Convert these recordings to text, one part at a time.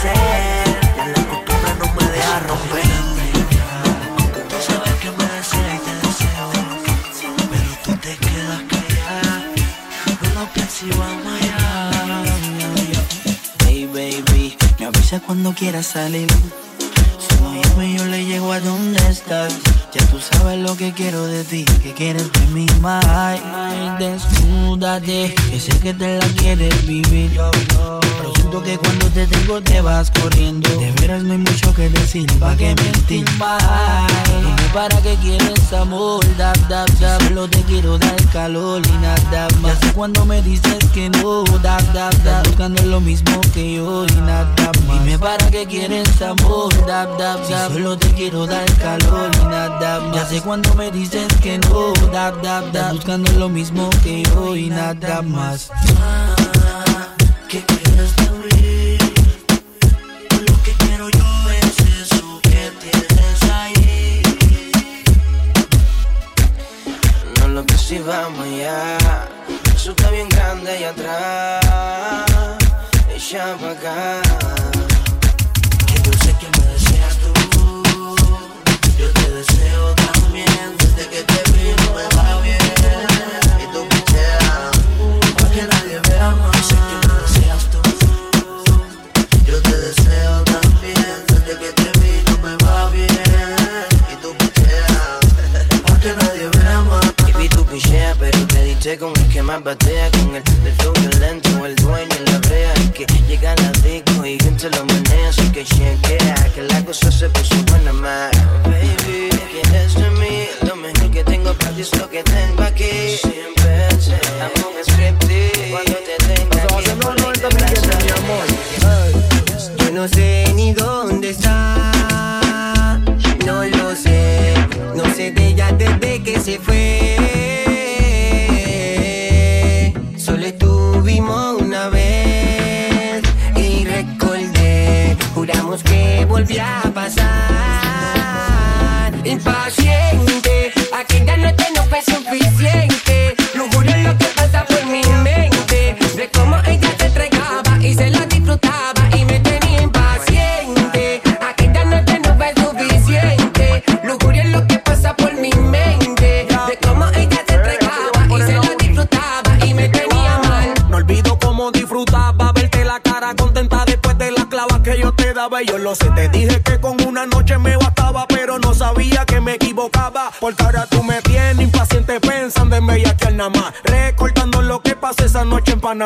hacer. Ya la costumbre no me deja romper. Tú sabes que me deseas y te deseo. Pero tú te quedas callada. No lo pienses y vamos allá. Hey baby, me avisa cuando quieras salir. Si no llame, yo le llego a donde estás. Ya tú sabes lo que quiero de ti, que quieres de mí más. Desnúdate, que sé que te la quieres vivir. Yo, yo siento que cuando te tengo te vas corriendo. De veras no hay mucho que decir, pa' que mentir. Dime para qué quieres amor, dab, dab, dab. Solo te quiero dar calor y nada más. Ya sé cuando me dices que no, dab, dab, dab. Buscando lo mismo que yo y nada más. Dime para qué quieres amor, dab, dab, dab. Solo te quiero dar calor y nada más. Ya sé cuando me dices que no, dab, dab, dab. Buscando lo mismo que yo y nada más. Que vamos. but then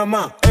mama.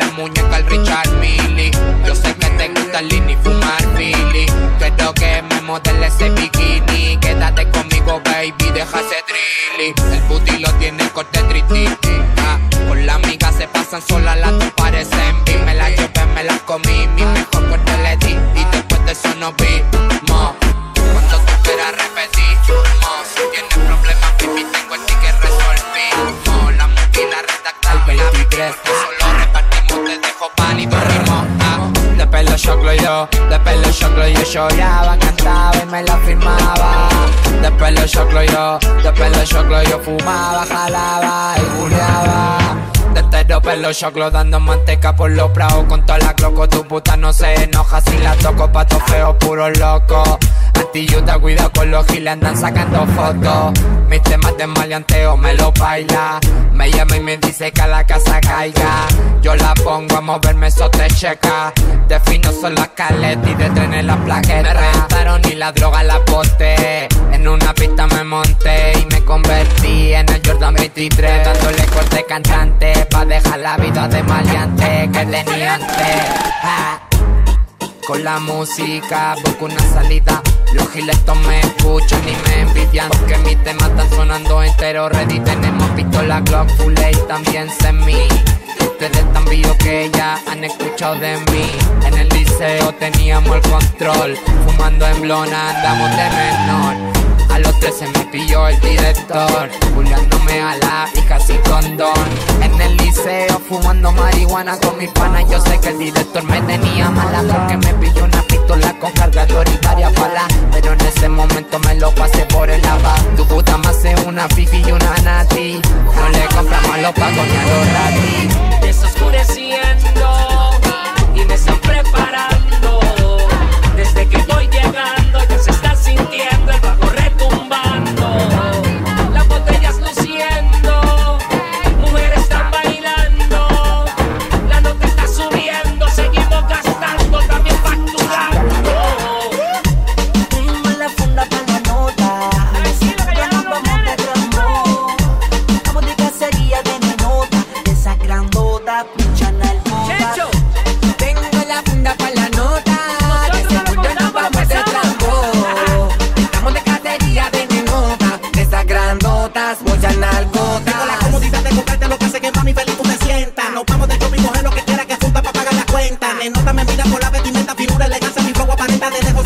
La muñeca el Richard Milly. Yo sé que te gusta el y fumar Philly. Quiero que me modele ese bikini. Quédate conmigo, baby, deja ese trilly. El booty lo tiene corte trititi. Ah, con la amiga se pasan solas, las dos parecen bi. Me la llevé, me la comí, mi mejor corte le di. Y después de eso nos vimos. Pelo choclo yo, de pelo choclo yo lloraba, cantaba y me la firmaba. De pelo choclo yo, de pelo choclo yo fumaba, jalaba y buleaba. De tero pelo choclo dando manteca por los prados con toda la cloco. Tu puta no se enoja si la toco, pato feo, puro loco. Antiyuta, cuidado con los giles, andan sacando fotos. Mis temas de maleanteo me lo baila. Me llama y me dice que a la casa caiga. Yo la pongo a moverme, eso te checa. De fino son las caletas y de tren en la plaqueta. Me reventaron y la droga la boté. En una pista me monté y me convertí en el Jordan 23. Dándole corte cantante pa' dejar la vida de maleante que tenía antes. Con la música busco una salida Los giletos me escuchan y me envidian. Porque mis temas están sonando entero ready. Tenemos pistola Glock Full también semi. Ustedes tan vivos que ya han escuchado de mí. En el liceo teníamos el control. Fumando en blona andamos de menor. A los 13 me pilló el director, burlándome a la y casi condón. En el liceo fumando marihuana con mis panas, yo sé que el director me tenía mala porque me pilló una pistola con cargador y varias balas. Pero en ese momento me lo pasé por el lava. Tu puta más hace una fifi y una nati. No le compramos los pagos ni a los ratis. Está oscureciendo y me están preparando. le nota, me mira por la vestimenta, figura, elegancia, mi fuego aparenta de lejos.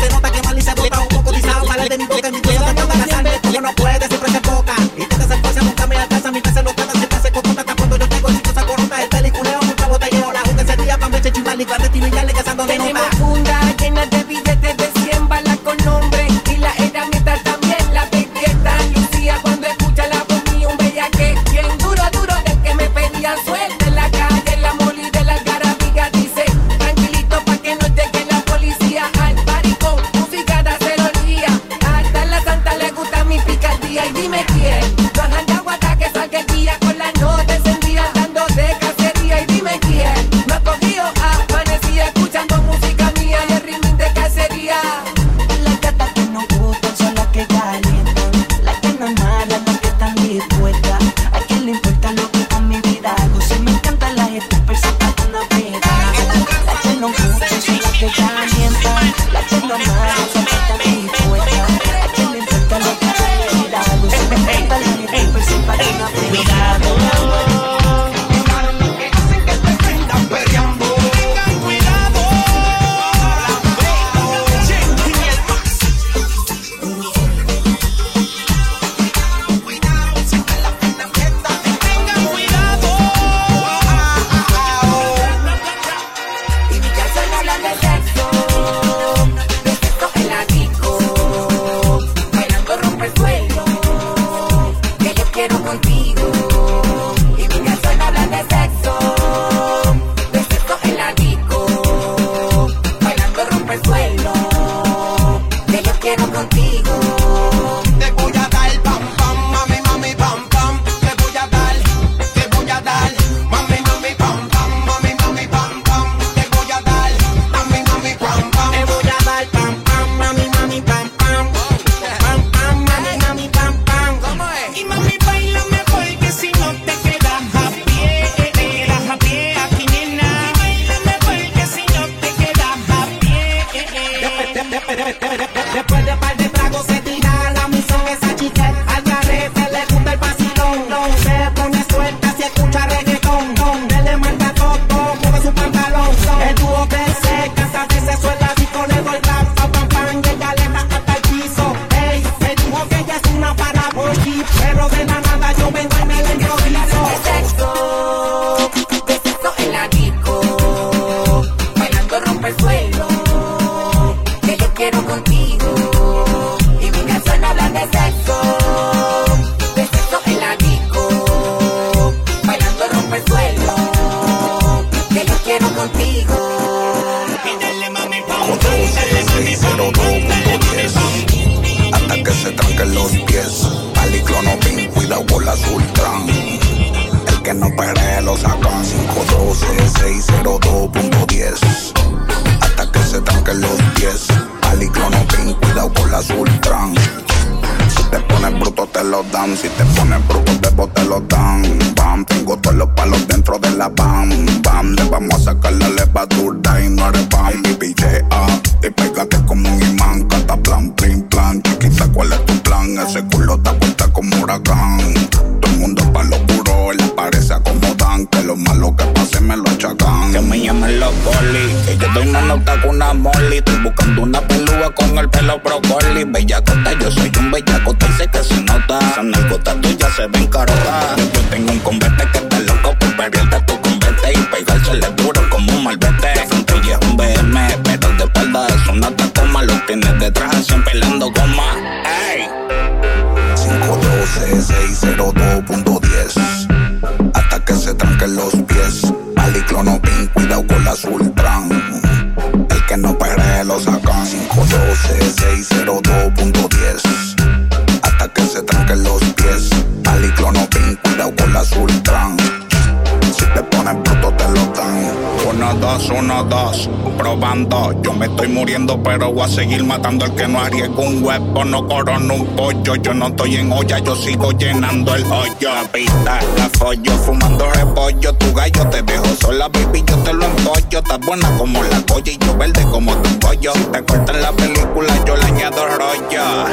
Pero voy a seguir matando. El que no arriesga un huevo, no corona un pollo. Yo no estoy en olla, yo sigo llenando el hoyo. Pista, la follo, fumando repollo. Tu gallo te dejo sola, baby, yo te lo empollo. Estás buena como la colla y yo verde como tu pollo. Si te cortan la película, yo le añado rollo.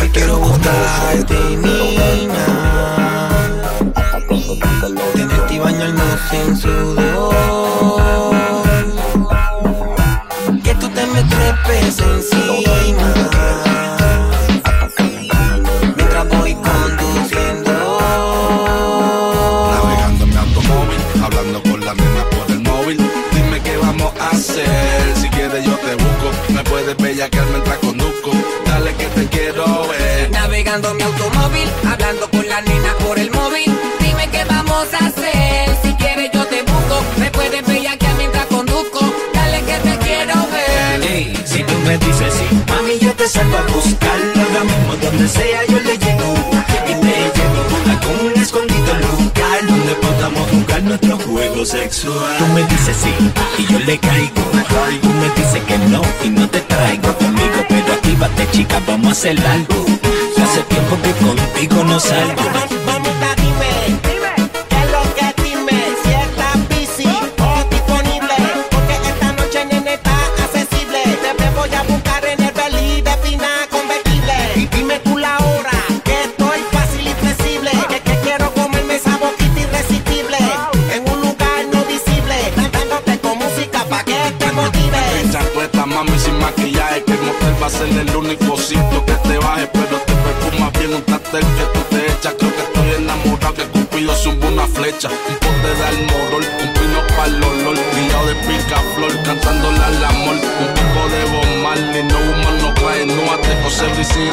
Hoy quiero buscarte, niña. Tenerte y bañarnos en sudor. Ver. Mi automóvil, hablando con la nena por el móvil. Dime qué vamos a hacer. Si quieres yo te busco. Me puedes bellaquear mientras conduzco. Dale que te quiero ver. Si tú me dices sí, mami, yo te salgo a buscarlo. Ahora mismo, donde sea, yo le llego. Y te llevo a un escondido lugar donde podamos jugar nuestro juego sexual. Tú me dices sí y yo le caigo. Tú me dices que no y no te traigo conmigo. Pero actívate, chica, vamos a hacer algo. Hace tiempo que contigo no salgo.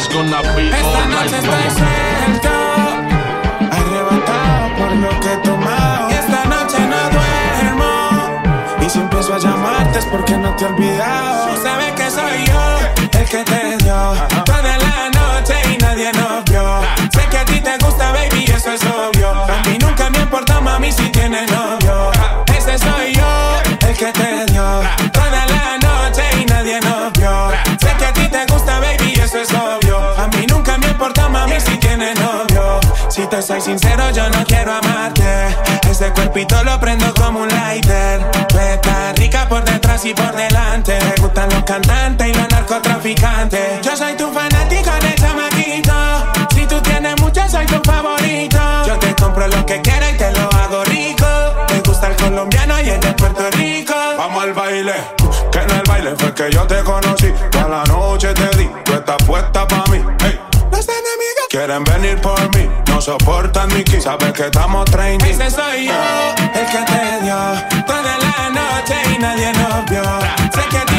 Gonna be Esta alright. noche estoy suelto, arrebatado por lo que he tomado. Esta noche no duermo. Y si empiezo a llamarte es porque no te he olvidado. Tú sabes que soy yo el que te dio toda la noche y nadie nos vio. Sé que a ti te gusta, baby, eso es obvio. A mí nunca me importa, mami, si tienes novio. Ese soy yo el que te dio te soy sincero, yo no quiero amarte. Ese cuerpito lo prendo como un lighter. Tú estás rica por detrás y por delante. Me gustan los cantantes y los narcotraficantes. Yo soy tu fanático de chamaquito. Si tú tienes mucho, soy tu favorito. Yo te compro lo que quieras y te lo hago rico. Me gusta el colombiano y el de Puerto Rico. Vamos al baile, que en el baile fue que yo te conocí. Toda la noche te di, tú estás puesta pa' mí. Quieren venir por mí, no soportan mi ki. Sabes que estamos training. Ese soy yo, el que te dio toda la noche y nadie nos vio.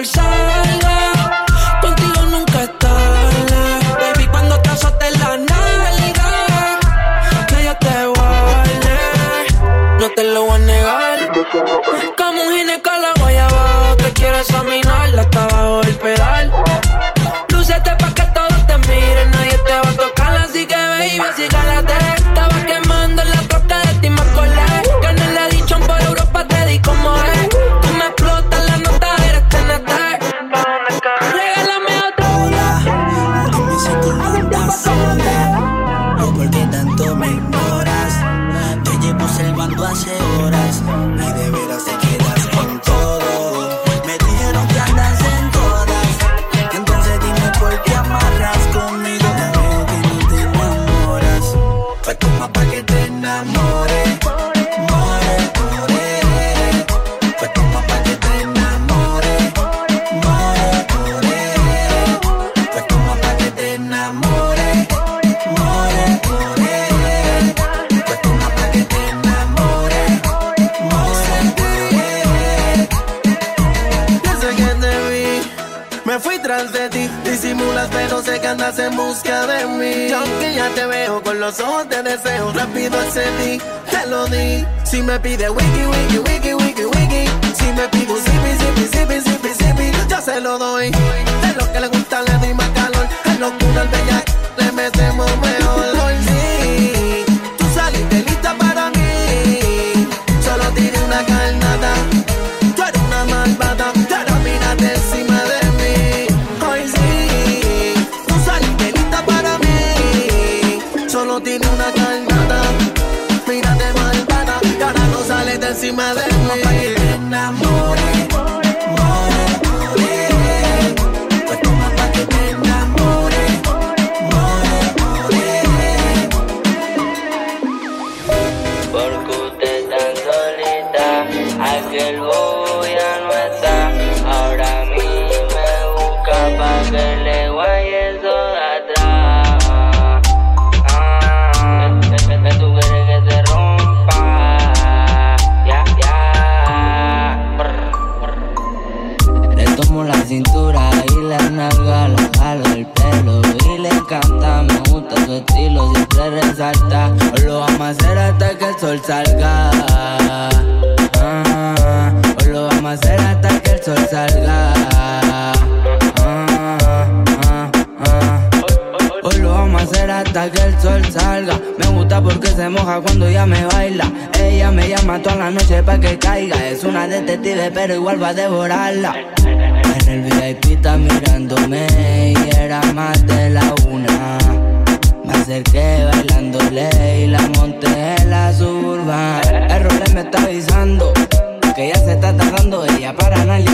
El sol para analizando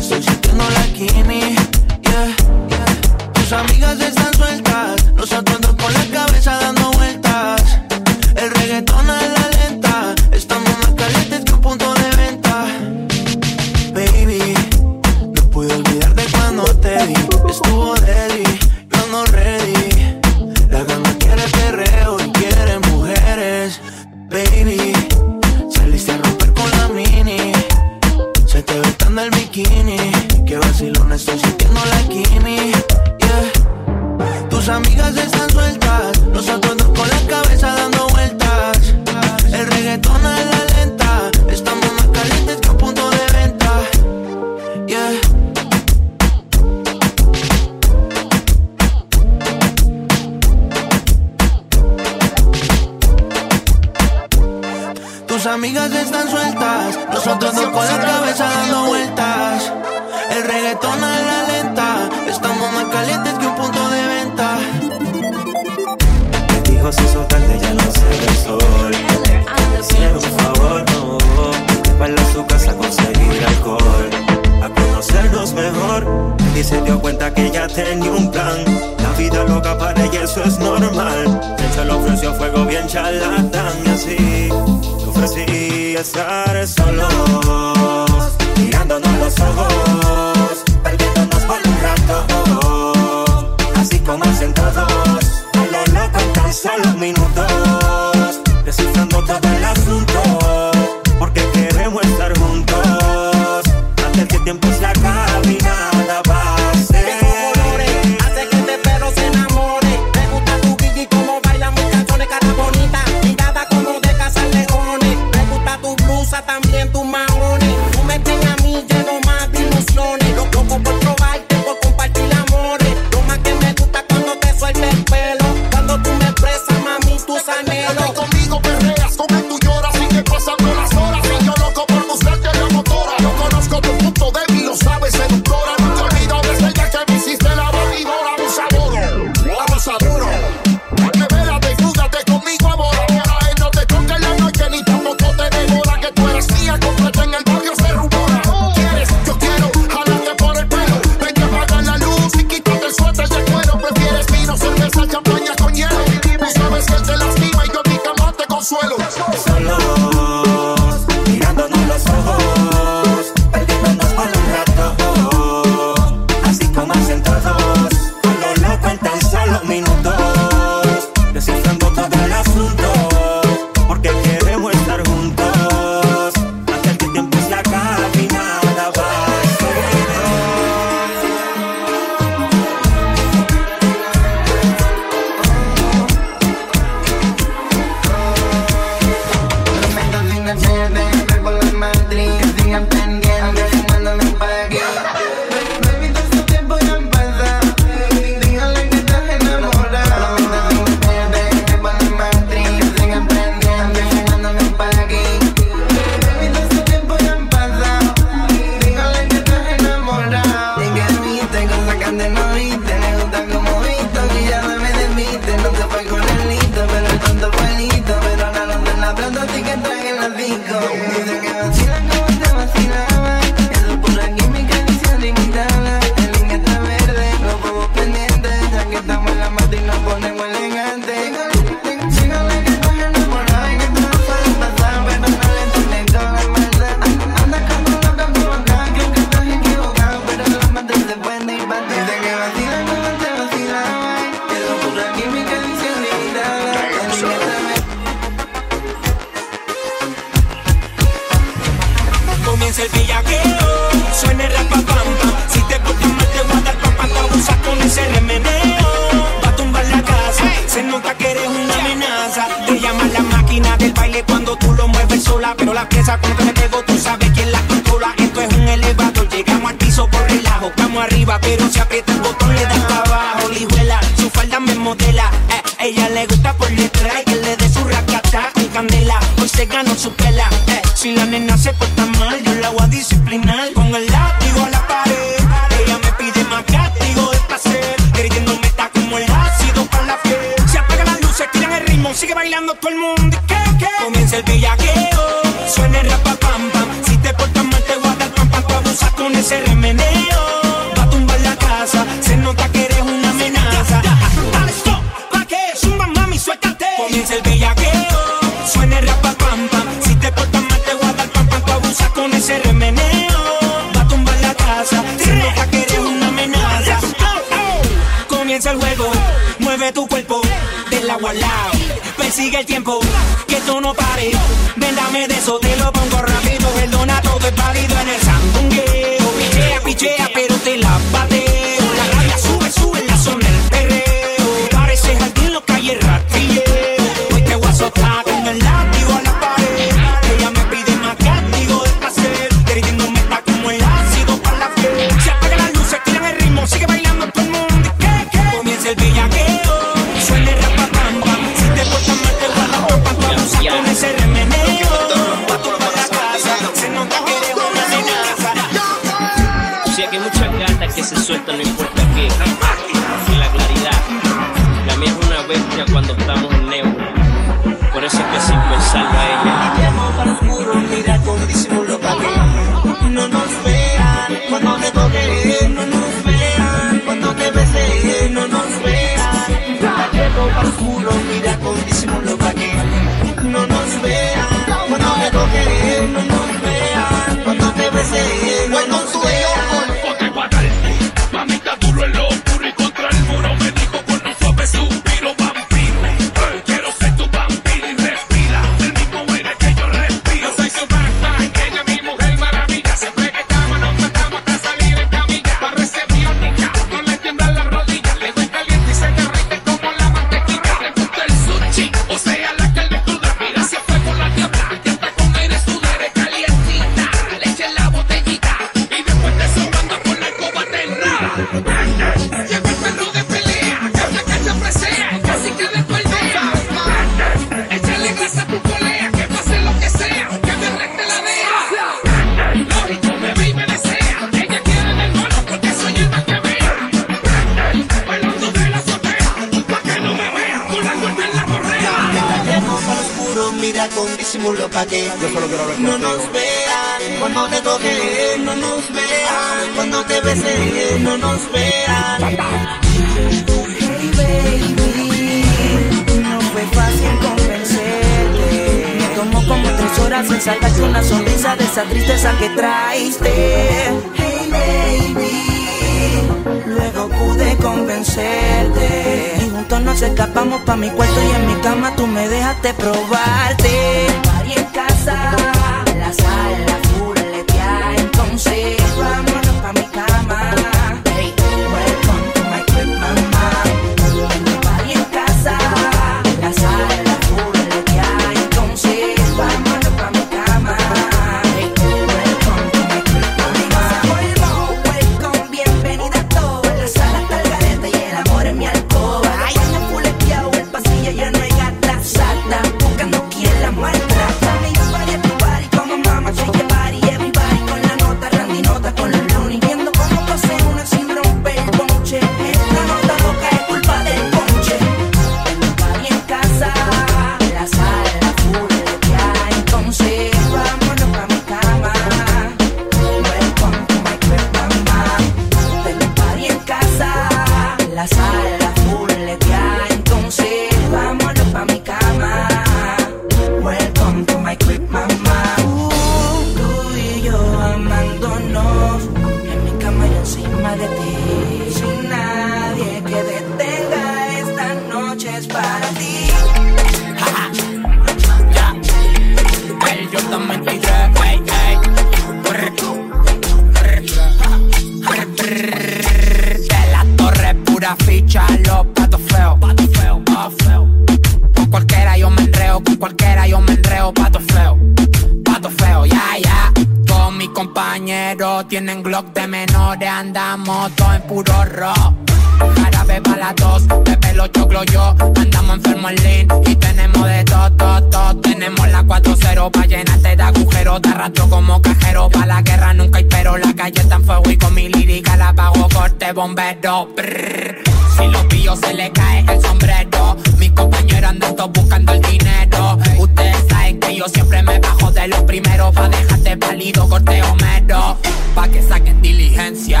corte. Si los pillos se le cae el sombrero Mis compañeros andan todos buscando el dinero Ustedes saben que yo siempre me bajo de los primeros Pa' dejarte pálido, corteo mero Pa' que saquen diligencia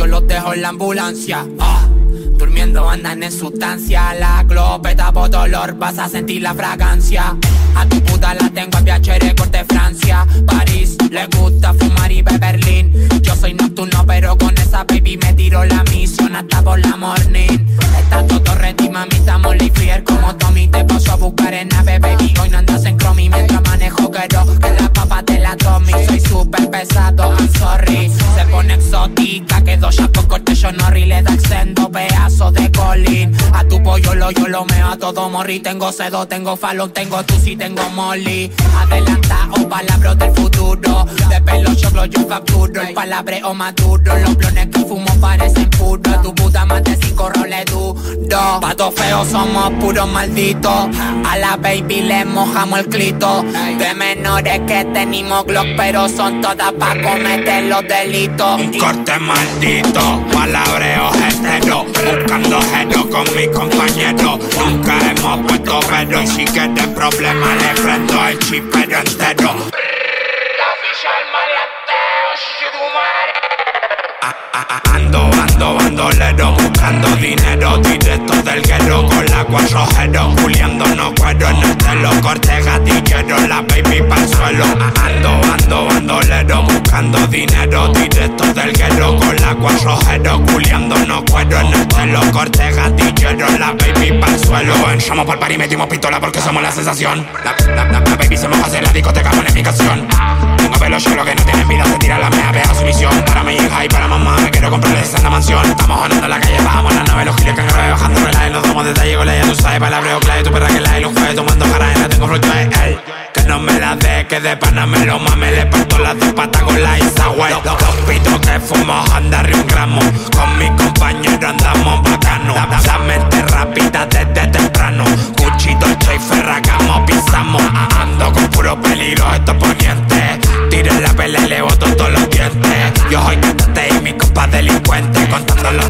yo los dejo en la ambulancia. ah. Durmiendo andan en sustancia. La glopeta por dolor, vas a sentir la fragancia. A tu puta la tengo en VHR corte Francia. París, le gusta fumar y beber Berlín. Yo soy nocturno, pero con esa baby me tiro la misión hasta por la morning. Está todo ready, mami, estamos lifier como Tommy. Te paso a buscar en nave, baby. Hoy no andas en chromie mientras manejo quiero exótica, que dos con corte yo no le da sendo, pedazo de colín. A tu pollo lo yo lo meo a todo morri. Tengo sedo, tengo falón, tengo tu si tengo molly. Adelantado, palabras del futuro. De pelo choclo yo facturo. El palabreo maduro. Los blones que fumo parecen puros. Tu puta madre cinco roles duro. Patos feos somos puros malditos. A la baby le mojamos el clito. De menores que tenemos Glock, pero son todas pa' cometer los delitos. Corte maldito, palabreo hetero Buscando gero con mis compañeros Nunca hemos puesto pero Y si quieres problema le prendo el chipero entero. Ando, ando, bandolero Buscando dinero directo del guerro Con la cuatro ojero Juliando no cuero en el telo Corte gatillero La baby pa'l suelo. Ando, ando, bandolero Buscando dinero directo del guerro Con la cuatro ojero Juliando no cuero en el telo Corte gatillero La baby pa'l suelo. Entramos por par y metimos pistola porque somos la sensación. La, la, la, la baby se moja hacia la discoteca bonificación Tengo pelo lo que no tienen vida Se tira la mea, vea su misión Para mi hija y para mamá Me quiero comprarle esa mansión. Estamos ganando en la calle, bajamos la nave Los giles han bajando relaje Nos damos detalles con la ya tú sabes Palabreo clave, tu perra que la y los jueves Tomando jarabe, la tengo flocho de él Que no me la dé, que de pana me lo mame Le parto las dos patas con la Isaway Los dos pitos que fumo anda un gramo. Con mi compañero andamos bacano. La mente rápida desde temprano. Cuchito, y Ferragamo pisamos. Ando con puro peligro, esto poniente la pelea, le boto todos los dientes. Yo soy cantante y mi compa delincuente Contando los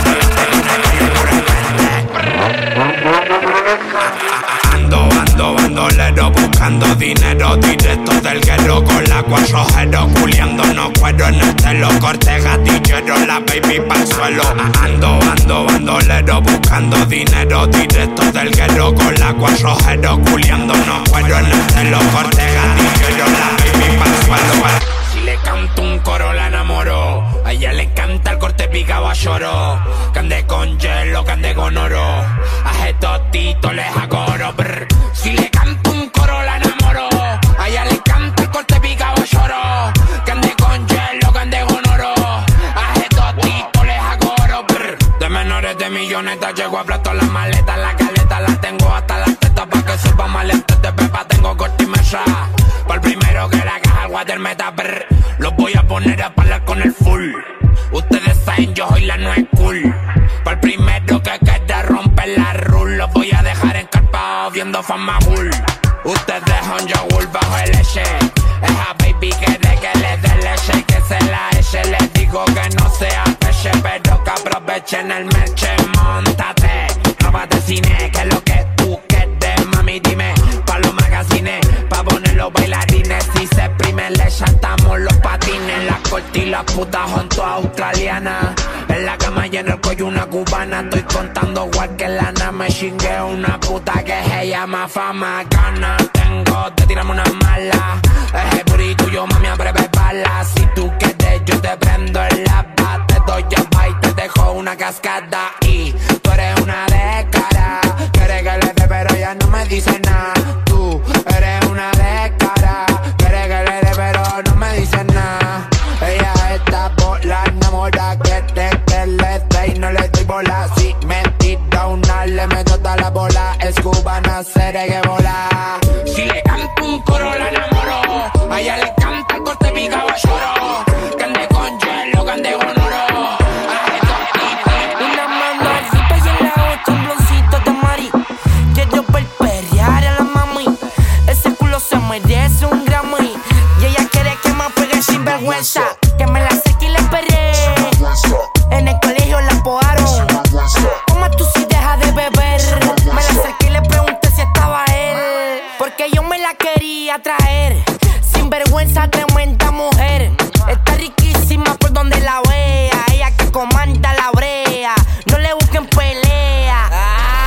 Ando, ando, bandolero Buscando dinero directo del guerro Con la cuatro ojero Culiando no cuero en el telo Corte gatillero La baby pa'l suelo. Ando, ando, bandolero Buscando dinero directo del guerro Con la cuatro ojero Culiando no cuero en el telo Corte gatillero La baby pa'l suelo canto un coro la enamoro A ella le canta el corte picado a lloro Que ande con hielo, que ande con oro. A estos titos les agoro brr. Si le canto un coro la enamoro A ella le canta el corte picado a lloro Que ande con hielo, que ande con oro. A estos titos les agoro brr. De menores de millonetas llego a plato las maletas La caleta la tengo hasta las tetas Pa' que sepa maletas de pepa tengo corte y mesa Por primero que la caja el water meta brr. Voy a poner a palar con el full. Ustedes saben yo soy la no es cool. Para el primero que quede romper la rule Los voy a dejar encarpados viendo fama bull Ustedes dejan yogur bajo el leche. Esa baby quiere que le dé leche que se la eche. Les digo que no sea peche pero que aprovechen el merche Montate, róbate cine que lo que tú quieres Mami dime, pa' los magazines Pa' poner los bailarines Si se exprime le chantamos y la puta junto a australiana. En la cama y el cuello una cubana. Estoy contando igual que lana Me chingue una puta que se llama fama Gana tengo de tirarme una mala. Tuyo mami abre bala. Si tú quieres yo te prendo en la bata Te doy el bite, te dejo una cascada. Y tú eres una descara Quiere que le dé pero ella no me dice nada seré que volá. Si le canto un coro, la enamoro. A ella le canta el corte mi caballero. Que ande con hielo, que ande con oro. Una mano al zipa y en la otra un bloncito de mari. Quiero ver perrear a la mami. Ese culo se merece un Grammy. Y ella quiere que me pegue sin vergüenza. Vergüenza, tremenda mujer. Está riquísima por donde la vea. Ella que comanda la brea. No le busquen pelea.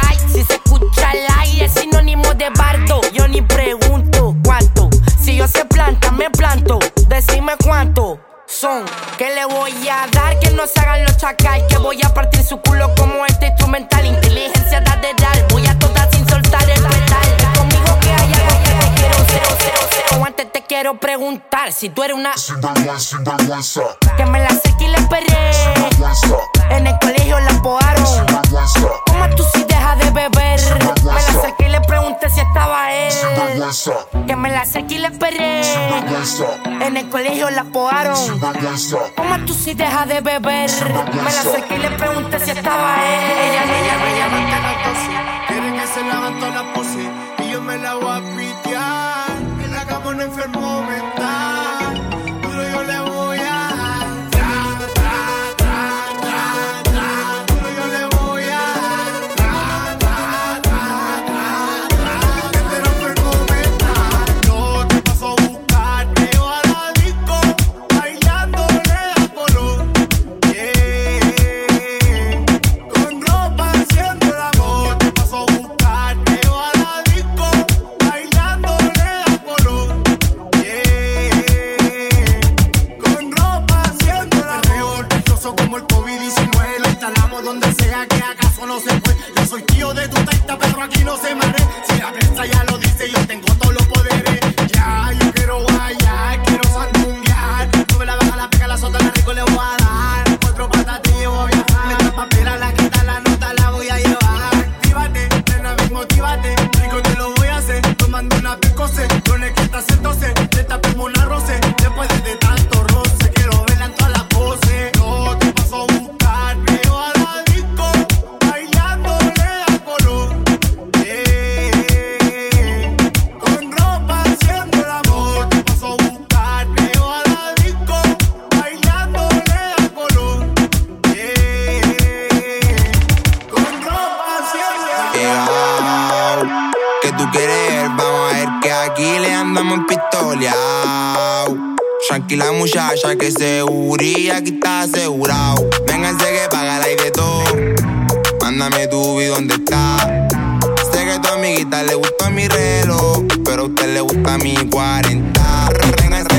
Ay, si se escucha el aire, sinónimo de bardo. Yo ni pregunto cuánto. Si yo se planta, me planto. Decime cuánto son. Que le voy a dar que no se hagan los chacal. Que voy a partir su culo como este quiero preguntar si tú eres una. Que me la seque y la esperé. En el colegio la podaron. ¿Cómo tú si dejas de beber? Me la seque y le pregunté si estaba él. Que me la seque y la esperé. En el colegio la podaron. ¿Cómo tú si dejas de beber? Me la acerqué y le pregunté si estaba él. Ella, ella, ella. En la cama lo tengo pistoleao. Tranquila muchacha que seguri aquí está asegurado. Vénganse que paga la y de todo. Mándame tu y dónde está. Sé que a tu amiguita le gusta mi reloj, pero a usted le gusta mi 40. Vénganse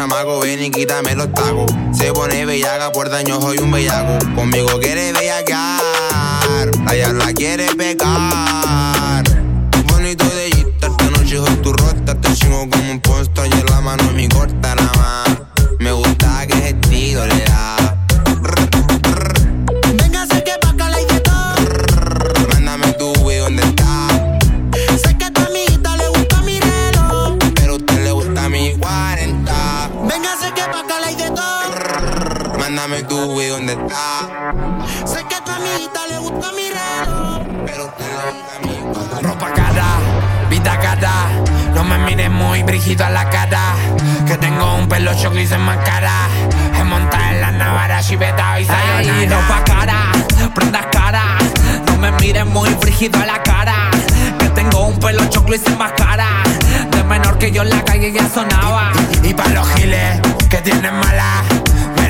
chamaco, ven y quítame los tacos. Se pone bellaca, por daño soy un bellaco. Conmigo quiere bellaquear, allá la quiere pecar. Bonito de esta noche soy tu rota. Te chingo como un posto y en la mano mi corta nada todo. Mándame tu y dónde está. Sé que a tu amiguita le gusta mi reloj. Pero usted le gusta mi 40. Ropa cara, vida cara. No me mires muy brígido a la cara. Que tengo un pelo choclo y se más cara. Es montar en la navara, chiveta y sayonara. Ey, ropa cara, prendas cara. No me mires muy frígido a la cara. Que tengo un pelo choclo y sin máscara. De menor que yo en la calle ya sonaba. Y pa' los giles que tienen mala, me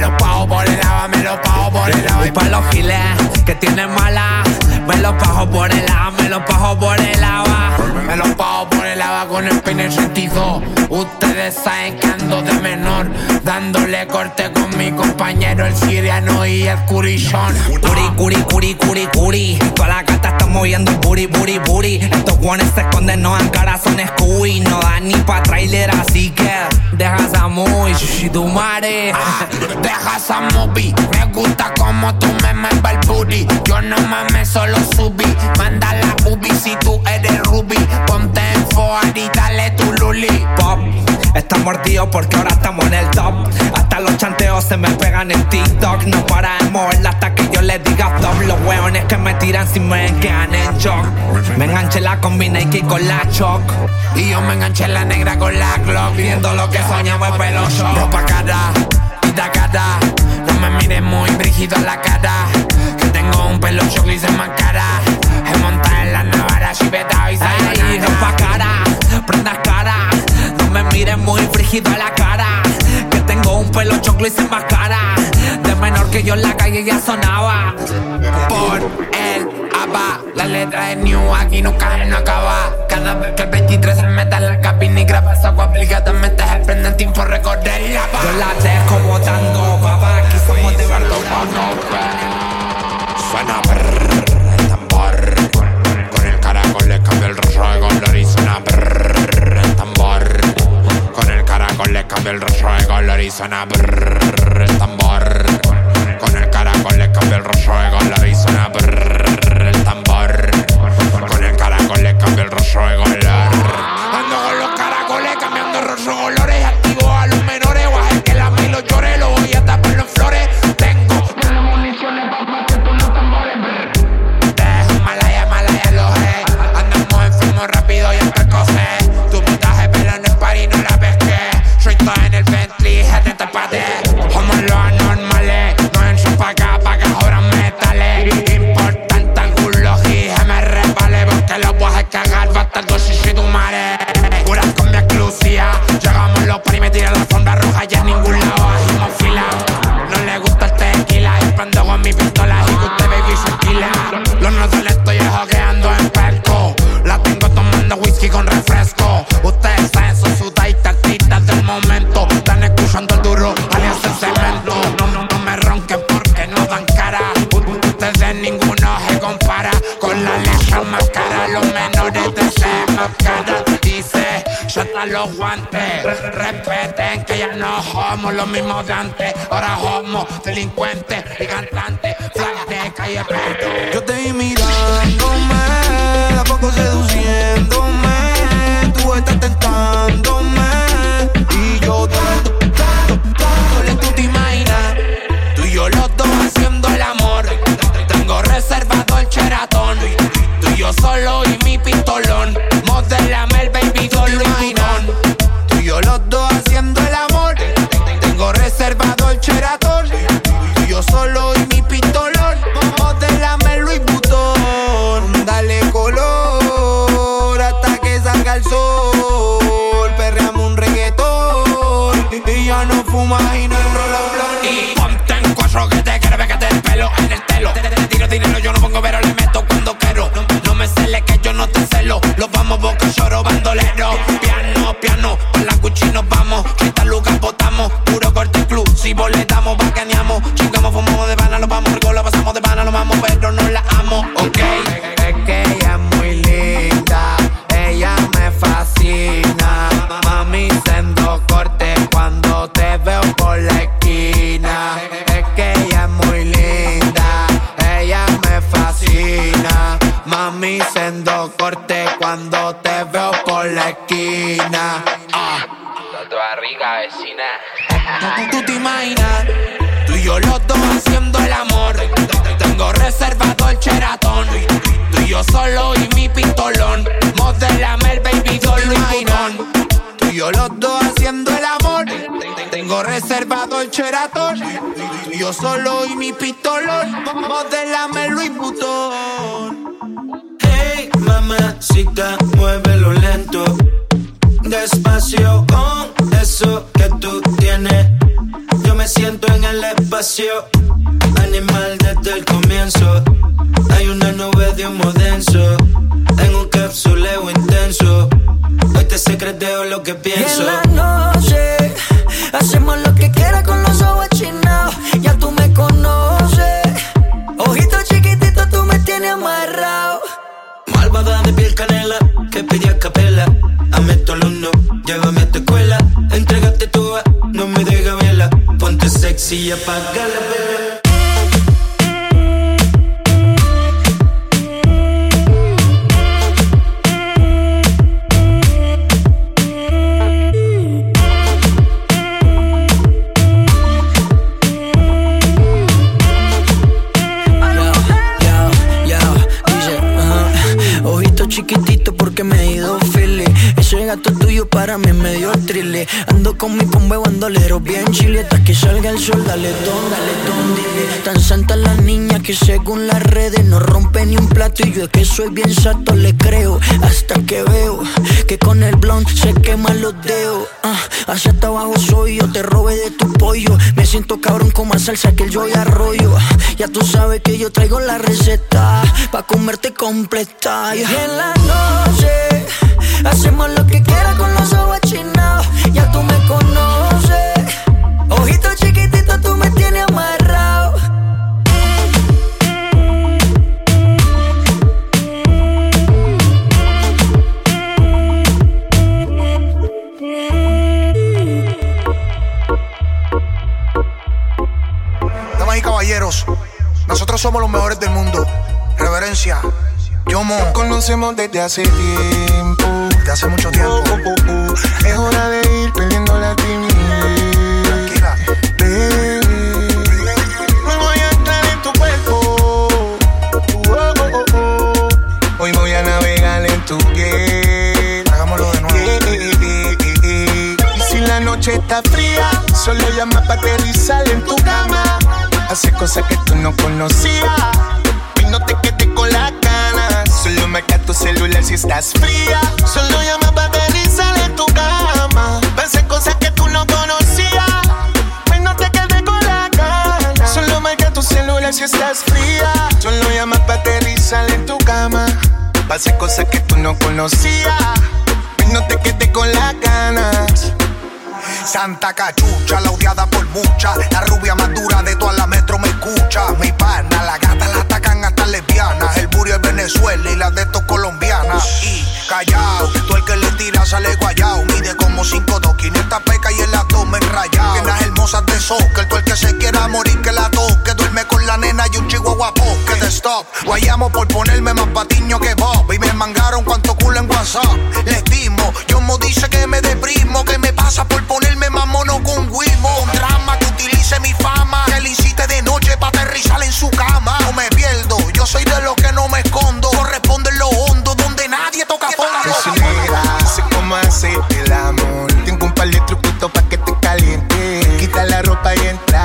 los pago por el agua, me los pago por el agua. Y pa' los giles que tienen mala. Me los pago por el agua, me los pago por el agua. Me los pago por el agua con el peine sentido. Ustedes saben que ando de menor, dándole corte con mi compañero el siriano y el curillón. Curi, curi, curi, curi, curi. Toda la gata está moviendo booty, booty, booty. Estos guanes se esconden, no dan cara, son Scooby. No dan ni pa' trailer, así que deja esa muy tu madre. Deja esa movie, me gusta como tú me mueves el booty. Yo no mames, solo subí. Manda la ubi si tú eres Ruby. Ponte en y dale tu luli. Pop, estamos mordidos porque ahora estamos en el top. Hasta los chanteos se me pegan en TikTok. No para de moverla hasta que yo les diga stop. Los weones que me tiran si me quedan en shock. Me enganché la combina y con la choc. Y yo me enganché la negra con la clock. Viendo lo que soñamos es pelo show. Ropa cara, quita cara. No me mires muy brígido a la cara. Tengo un pelo y se cara. Es montar en la navara, chiveta y Ey, ropa cara, prendas cara. No me mires muy frígido a la cara. Que tengo un pelo choclo y sin máscara. De menor que yo en la calle ya sonaba. Por el ABA, la letra de New aquí nunca no acaba. Cada vez que el 23 se meta en la cabina y graba esa agua obligadamente se prende el tiempo recorrer la paz. Yo la dejo botando, papá. Aquí somos de verdad. Suena brrr, el tambor. Con el caracol le cambio el rostro de color y suena brrr, el tambor. Con el caracol le cambio el rostro de color y suena brrr, el tambor. Con el caracol le cambio el rostro de color y suena brrr, el tambor. Con el caracol le cambio el rostro de color. Alfombra roja. Ya en ningún Los guantes. Respeten que ya no somos los mismos de antes. Ahora somos delincuentes y cantantes. Flash de calle Pedro. Yo te vi mirándome, a poco seduciéndome. Tú estás tentándome y yo tanto, tanto, tanto. tú te imaginas Tú y yo los dos haciendo el amor Tengo reservado el cheratón Tú y yo solo y mi pistolón te celo. Los vamos boca lloro bandolero. Piano, piano, con la Gucci nos vamos. ¿Tú te imaginas? Tú y yo los dos haciendo el amor. Tengo reservado el cheratón. Tú y yo solo y mi pistolón. Modelame el baby doll Vuitton. Tú y yo los dos haciendo el amor. Tengo reservado el cheratón. Tú y yo solo y mi pistolón. Modelame el Louis Vuitton. Hey, mamacita, muévelo lento. Despacio con eso que tú tienes. Yo me siento en el espacio, animal desde el comienzo. Hay una nube de humo denso, en un capsuleo intenso. Hoy te secreteo lo que Y pienso. en la noche hacemos lo que quiera con los ojos chinados. Ya tú me conoces. Ojito chiquitito, tú me tienes amarrado de piel canela que pedí a capela. Ame llévame a tu escuela. Entrégate tú, no me dejes vela. Ponte sexy y apaga la vela. Para mí me dio trile. Ando con mi combo bandolero bien chile. Hasta que salga el sol, dale don, dale don, dile. Tan santa la niña que según las redes no rompe ni un plato. Y yo es que soy bien sato, le creo. Hasta que veo que con el blond se queman los dedos. Ah, hacia hasta abajo soy yo, te robé de tu pollo. Me siento cabrón con más salsa que el yo y arroyo. Ya tú sabes que yo traigo la receta pa' comerte completa. Y en la noche hacemos lo que quiera con los ojos achinados. Ya tú me conoces. Ojito chiquitito, tú me tienes amarrado. Damas y caballeros, nosotros somos los mejores del mundo. Reverencia, Yomo. Nos conocemos desde hace tiempo. Desde hace mucho tiempo. Oh, oh, oh. Es hora de ir perdiendo la timidez. Tranquila. Baby, me voy a entrar en tu cuerpo. Hoy voy a navegar en tu piel. Hagámoslo de nuevo. Eh, eh, eh. Y si la noche está fría, solo llama para aterrizar en tu cama. Hace cosas que tú no conocías. Y no te quedes marca tu celular si estás fría. Solo llama para aterrizar en tu cama. Hace cosas que tú no conocías. Y no te quedes con la ganas. Solo marca tu celular si estás fría. Solo llama para aterrizar en tu cama. Hace cosas que tú no conocías. Y no te quedes con las ganas. Santa cachucha, la odiada por mucha. La rubia más dura de toda la metro me escucha. Mi pana, la gata la atacan hasta lesbianas. El burio es Venezuela y la de estos colombianas. Y callao, tú el que le tira sale guayao. Mide como 5 dos, 500 peca y el abdomen rayado. Piernas hermosas de soccer, tú el que se quiera morir que la toque. Duerme con la nena y un chihuahua que de stop. Guayamos por ponerme más patiño que Bob. Y me mangaron cuanto culo en WhatsApp. Les dimos, yo me dice que me deprimo. Que me pasa por ponerme más mono con Wimo. Un drama que utilice mi fama. Que le incite de noche para aterrizar en su cama.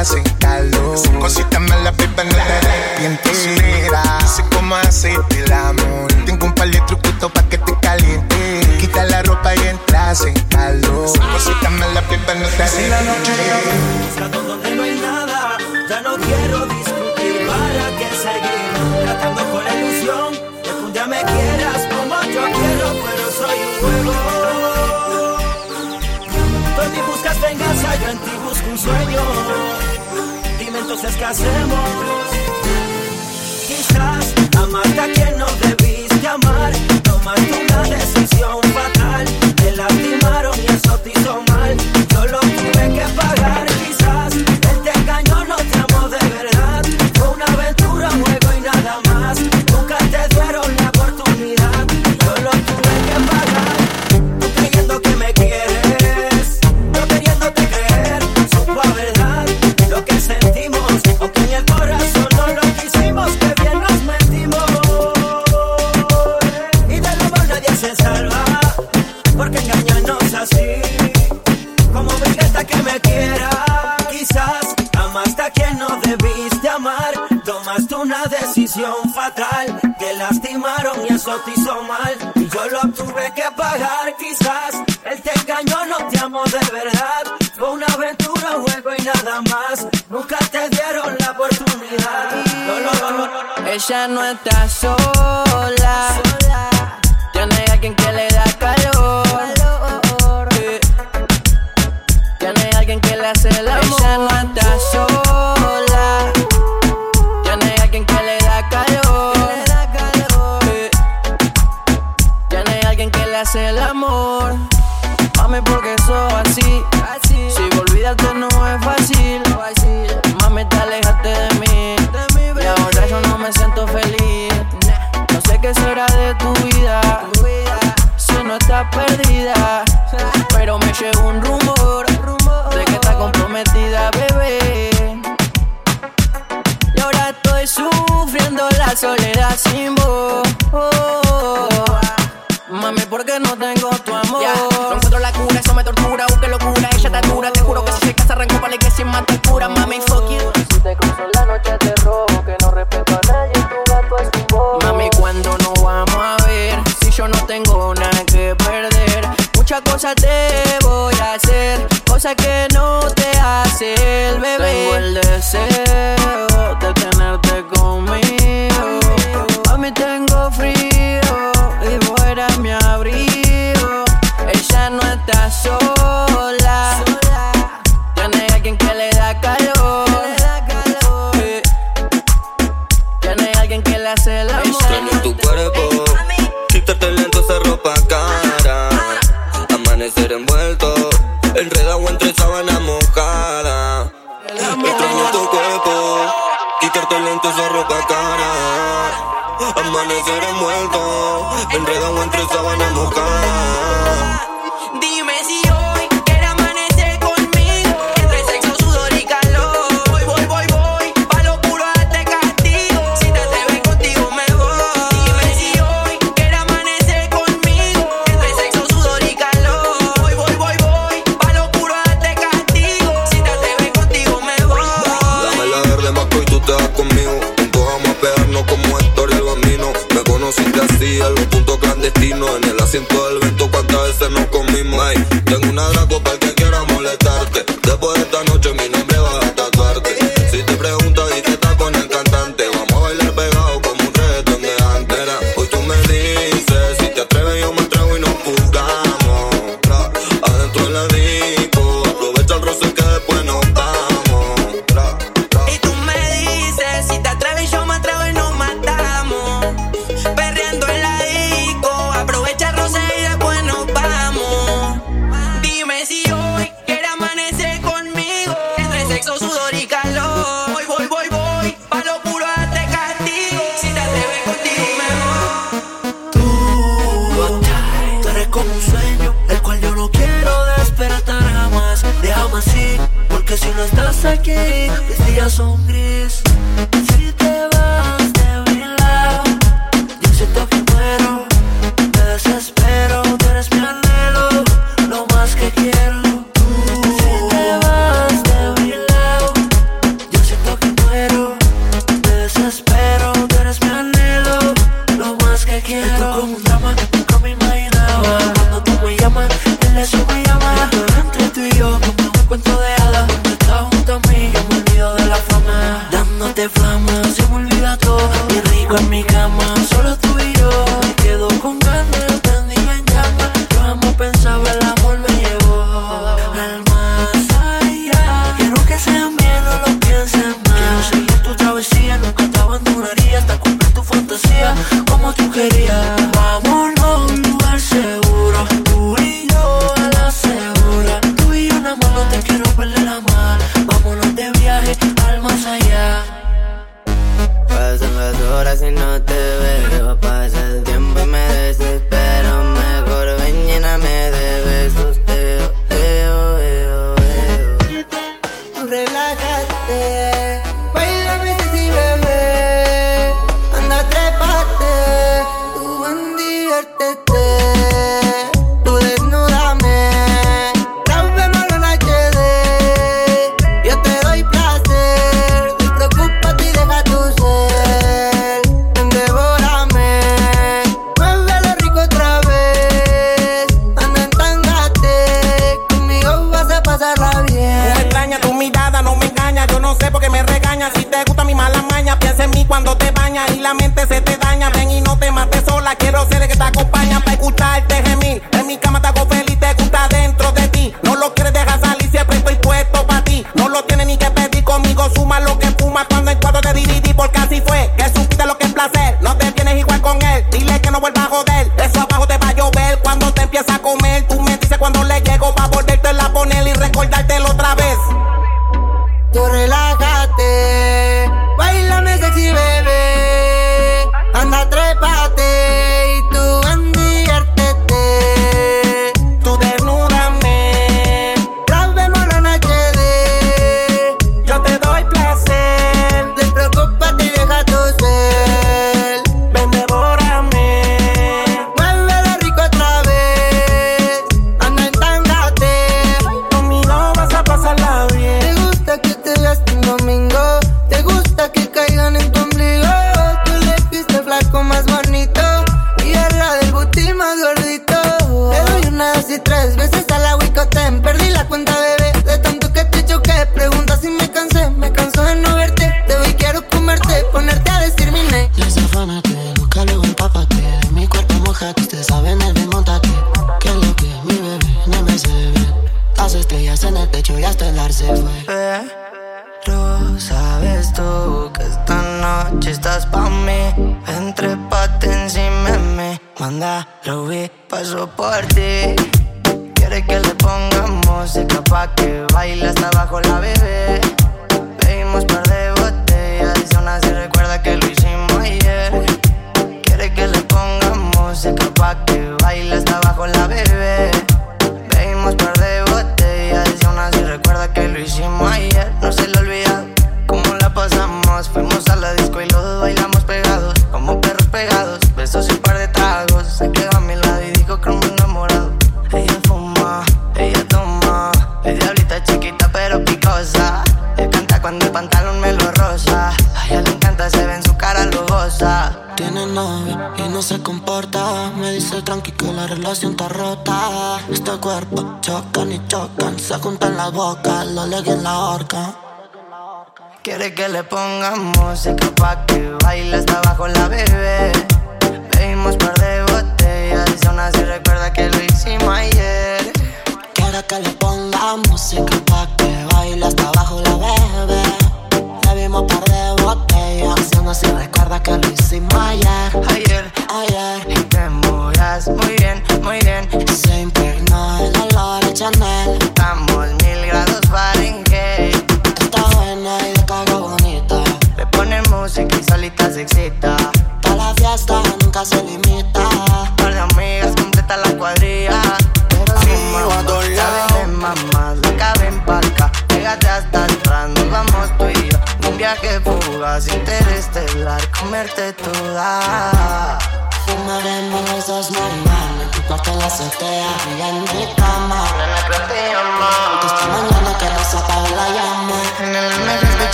Y entras en calor. Cositas malas, beba, no te arrepientes. Sé cómo hacer el amor. Tengo un par de truquitos pa' que te caliente. Quita la ropa y entras en calor. Cositas malas, beba, no te Si la noche Entonces qué hacemos. Quizás amarte a quien no debiste amar, tomaste una decisión fatal, decisión fatal, te lastimaron y eso te hizo mal. Y yo lo tuve que pagar, quizás él te engañó, no te amó de verdad. Fue una aventura, un juego y nada más. Nunca te dieron la oportunidad. No, no, no. Ella no está sola.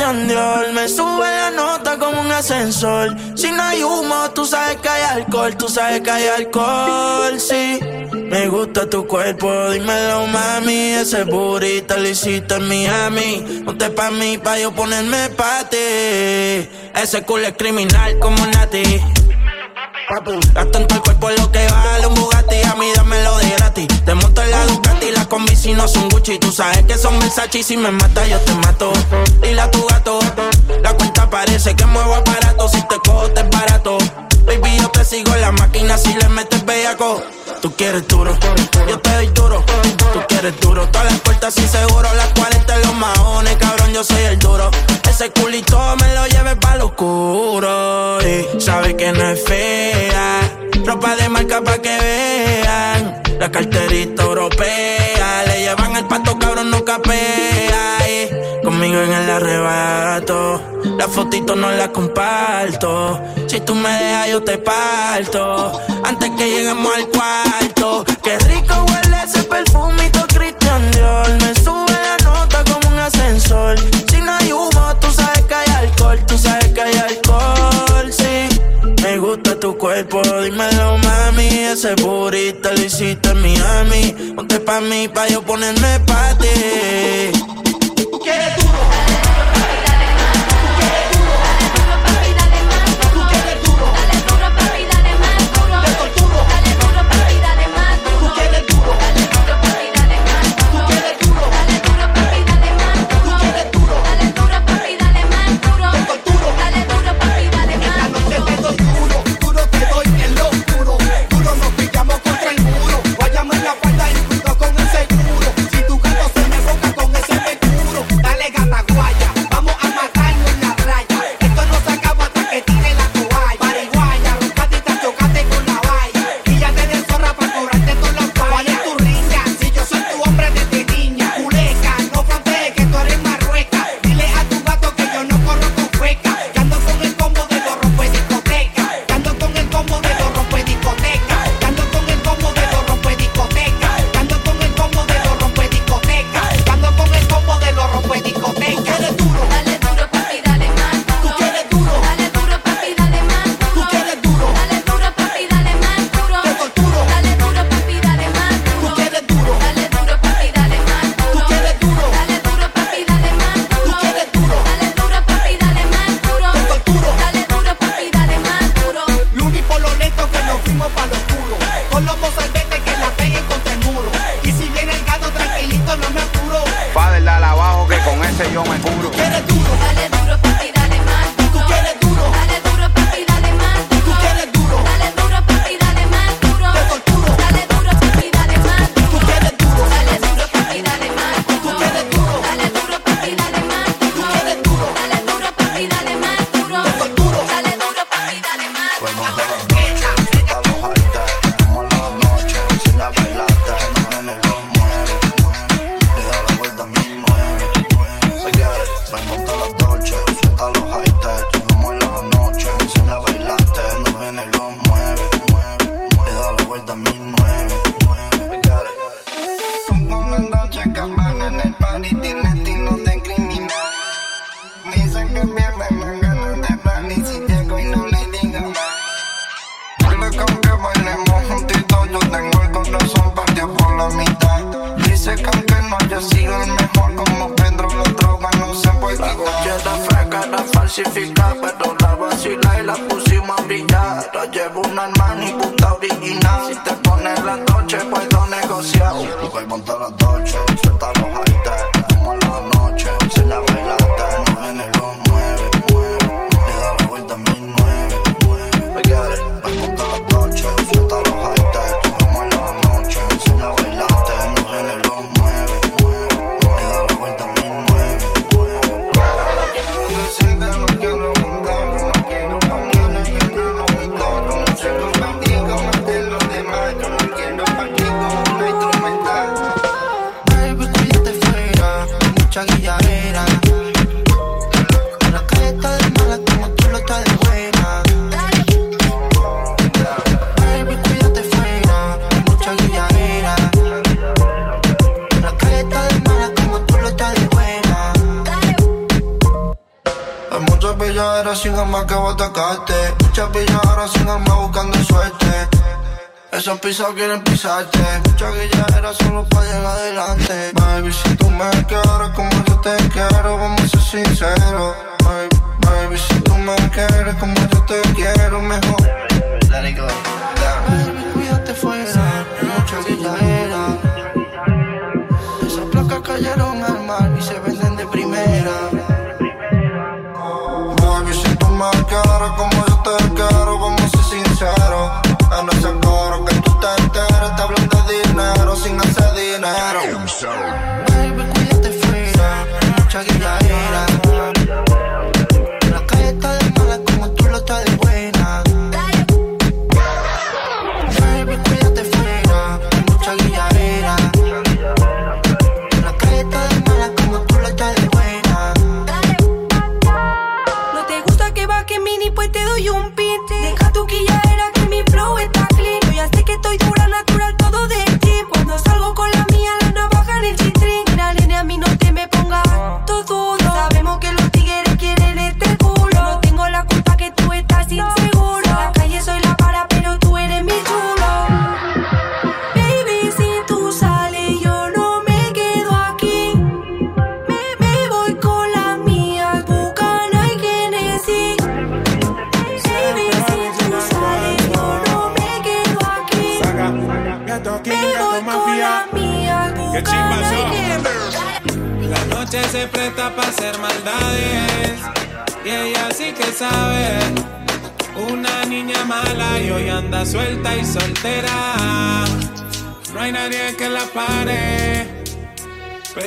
Me sube la nota como un ascensor. Si no hay humo, tú sabes que hay alcohol, tú sabes que hay alcohol, sí. Me gusta tu cuerpo, dímelo mami, ese burrito lo hiciste en Miami. Ponte pa' mí, pa' yo ponerme pa' ti. Ese culo es criminal como Nati papi. Gasto en todo cuerpo lo que vale un Bugatti, a mí dámelo de gratis. Te monto en la Ducati, la combi si no son Gucci. Tú sabes que son Versace y si me mata yo te mato. Dile a tu gato, la cuenta parece que muevo aparato. Si te cojo te es barato. Baby, yo te sigo en la máquina si le metes bellaco. Tú quieres duro, yo te doy duro. Tú quieres duro, todas las puertas y seguro. Las 40 los mahones, cabrón, yo soy el duro ese culito me lo lleve para lo oscuro. Y sabe que no es fea. Ropa de marca pa' que vean. La carterita europea. Le llevan el pato, cabrón, no capea. Y conmigo en el arrebato. La fotito no la comparto. Si tú me dejas, yo te parto. Antes que lleguemos al cuarto. Qué rico huele ese perfumito Christian Dior. ese booty lo hiciste en Miami. Ponte pa' mí, pa' yo ponerme pa' ti. me como yo te quiero mejor. Let it.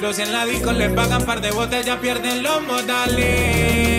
Pero si en la disco les pagan par de botellas, pierden los modales.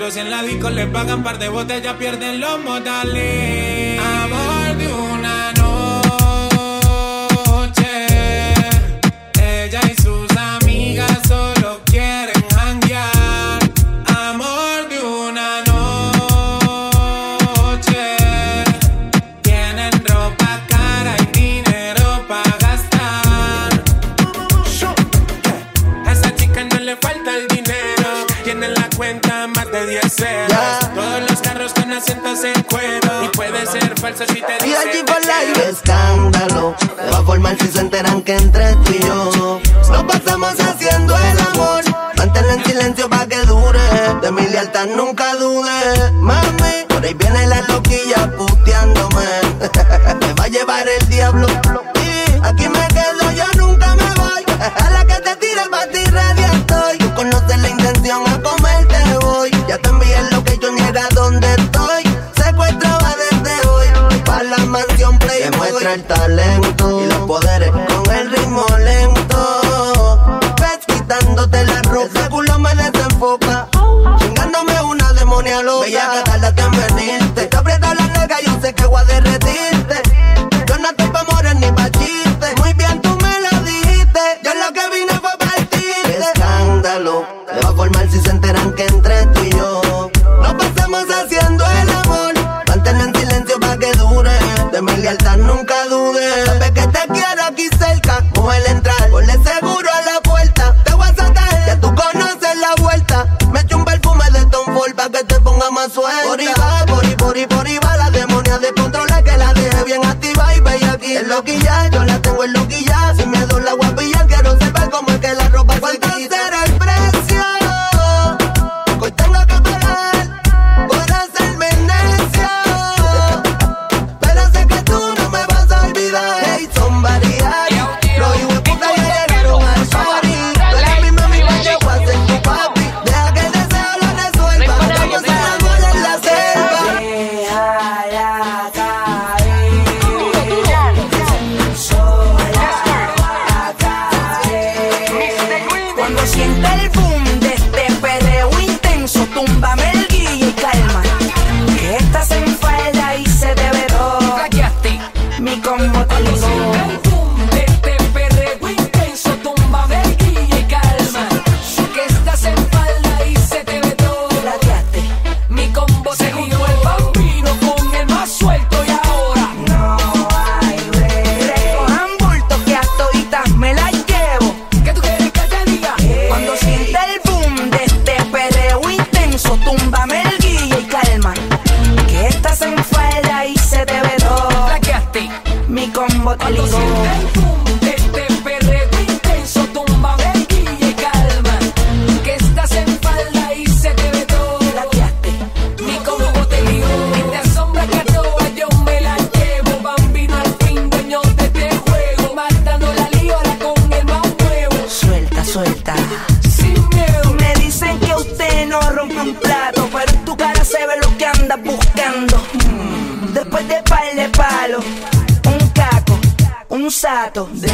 Pero si en la disco le pagan par de ya pierden los modales. Mi combo te un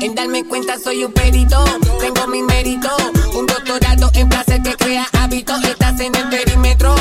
En darme cuenta soy un perito, tengo mi mérito. Un doctorado en placer que crea hábitos, estás en el perímetro.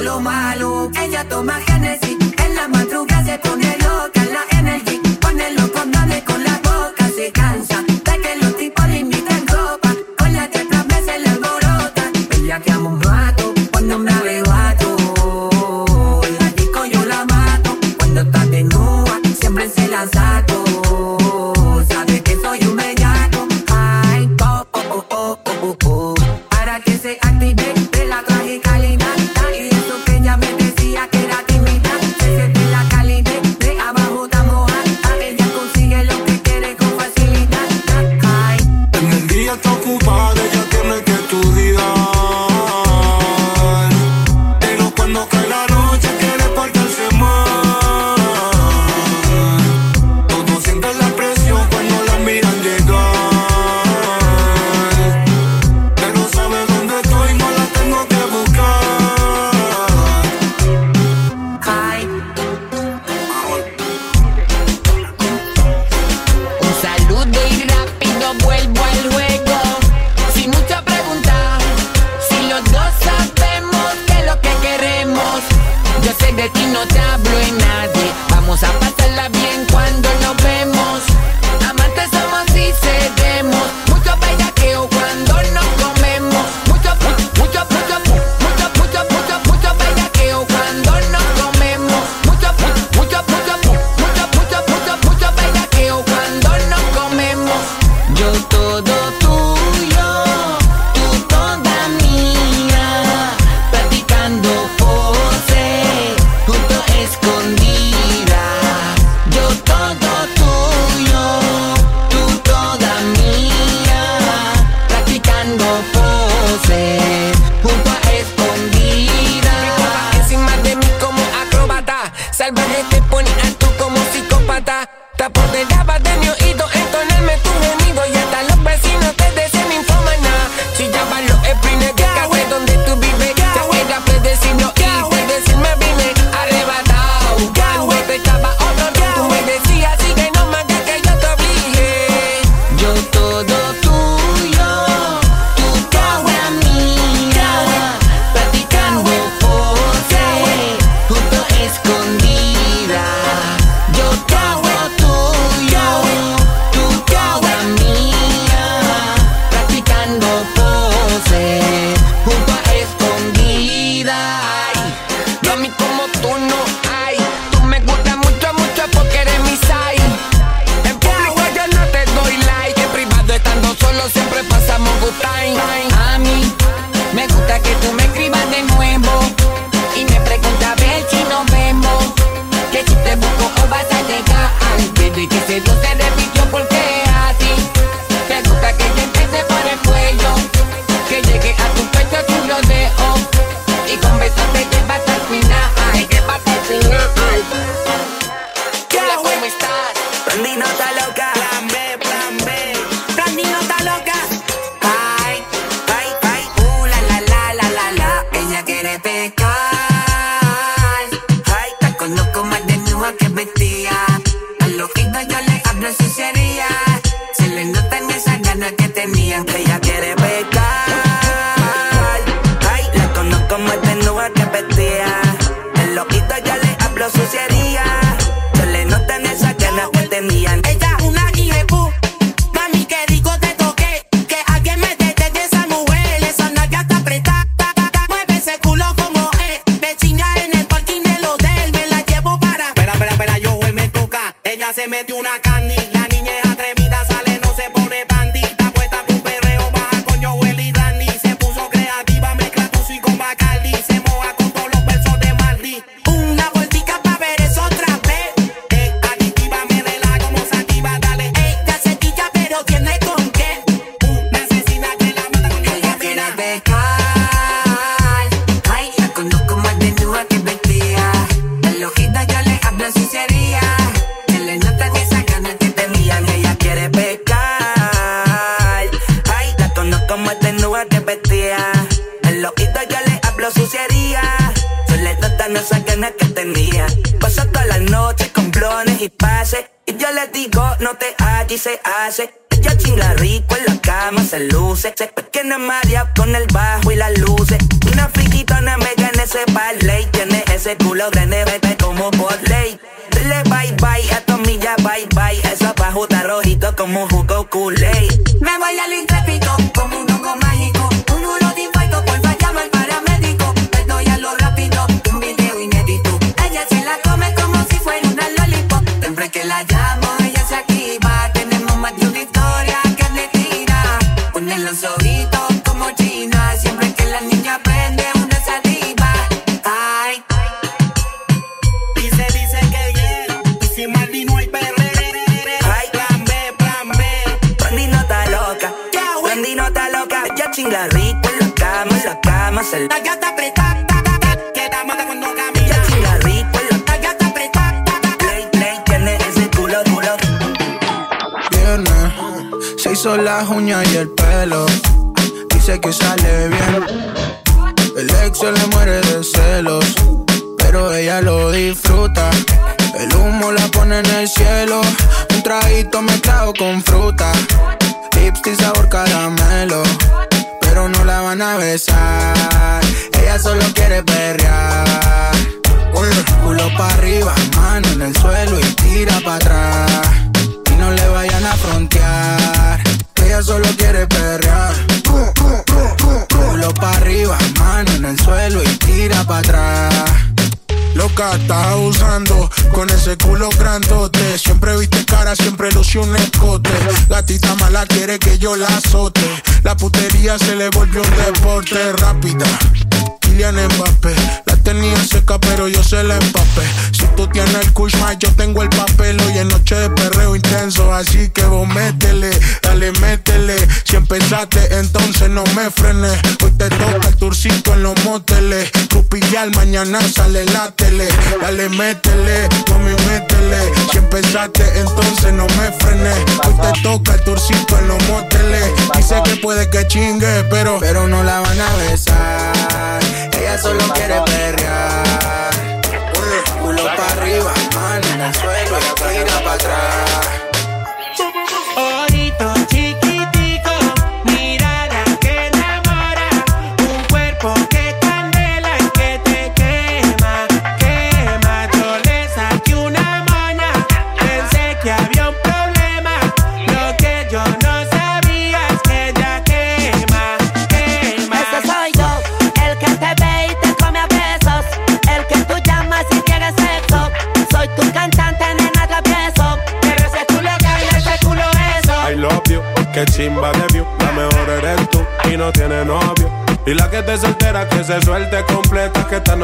Lo malo. Ella toma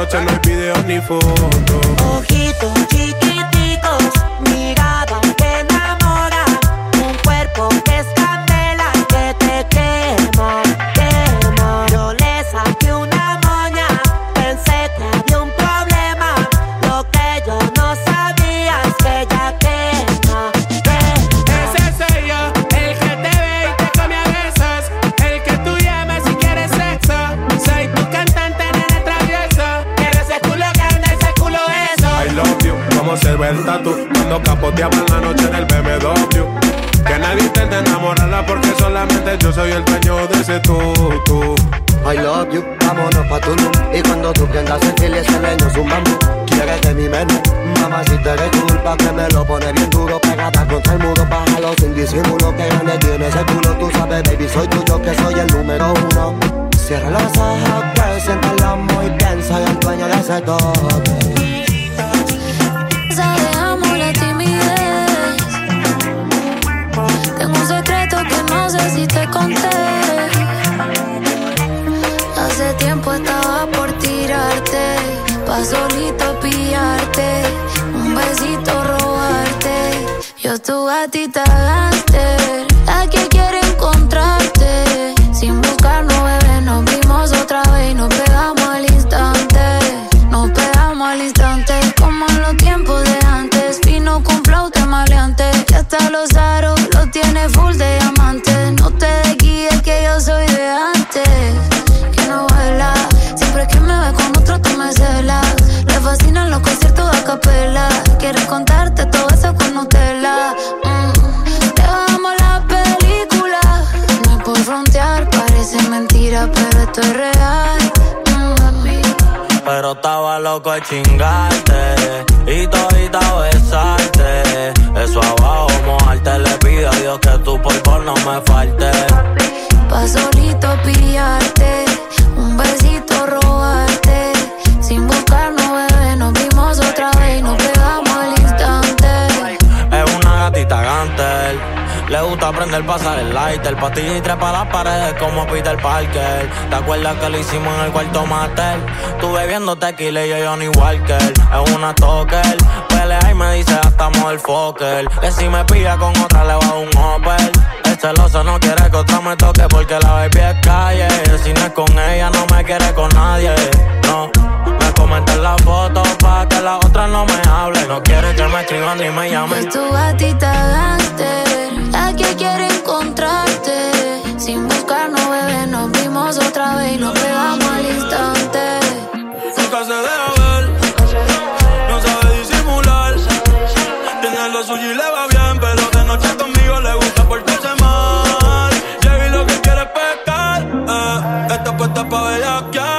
noche no hay video ni foto. a ti te dan loco de chingarte aprender pasar el lighter. Patilla y trepa las paredes como Peter Parker. ¿Te acuerdas que lo hicimos en el cuarto master? Tú bebiendo tequila y yo Johnny Walker. Es una toker. Pelea y me dice hasta el Fokker. Que si me pilla con otra le va a un Opel. El celoso no quiere que otra me toque porque la baby es calle. Si no es con ella no me quiere con nadie. No. Me comentan la foto pa' que la otra no me hable. No quiere que me escriban ni me llamen. Es tu gatita gánster, la que quiere Sin buscarnos, bebé, nos vimos otra vez y nos pegamos al instante. Nunca se deja ver, no sabe disimular. Tiene lo suyo y le va bien, pero de noche conmigo le gusta portarse mal. Llegué y lo que quiere es pescar, eh. Esta puesta pa' bellaquear,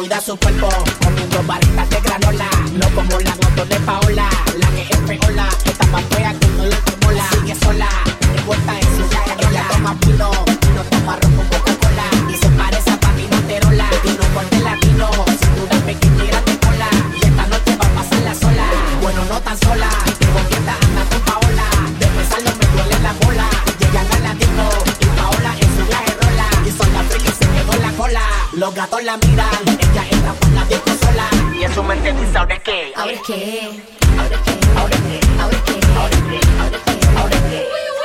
cuida su cuerpo comiendo barritas de granola. No como la moto de Paola, la que es peola, que está más fea que no le mola. Sigue sola, envuelta en su Ella toma vino, no toma con Coca-Cola. Y se parece a Pati Monterola, vino corte latino, sin duda pequeña y grande cola. Y esta noche va a pasarla sola, bueno no tan sola. Tengo tienda anda con Paola, de pensarlo me duele la bola. Llegan a latino y Paola en su viaje rola. Y son las y se quedó la cola, los gatos la miran. te gusta ahora qué? Ahora qué? Ahora qué? Ahora qué? Ahora qué? Ahora qué? Ahora qué? Ahora qué?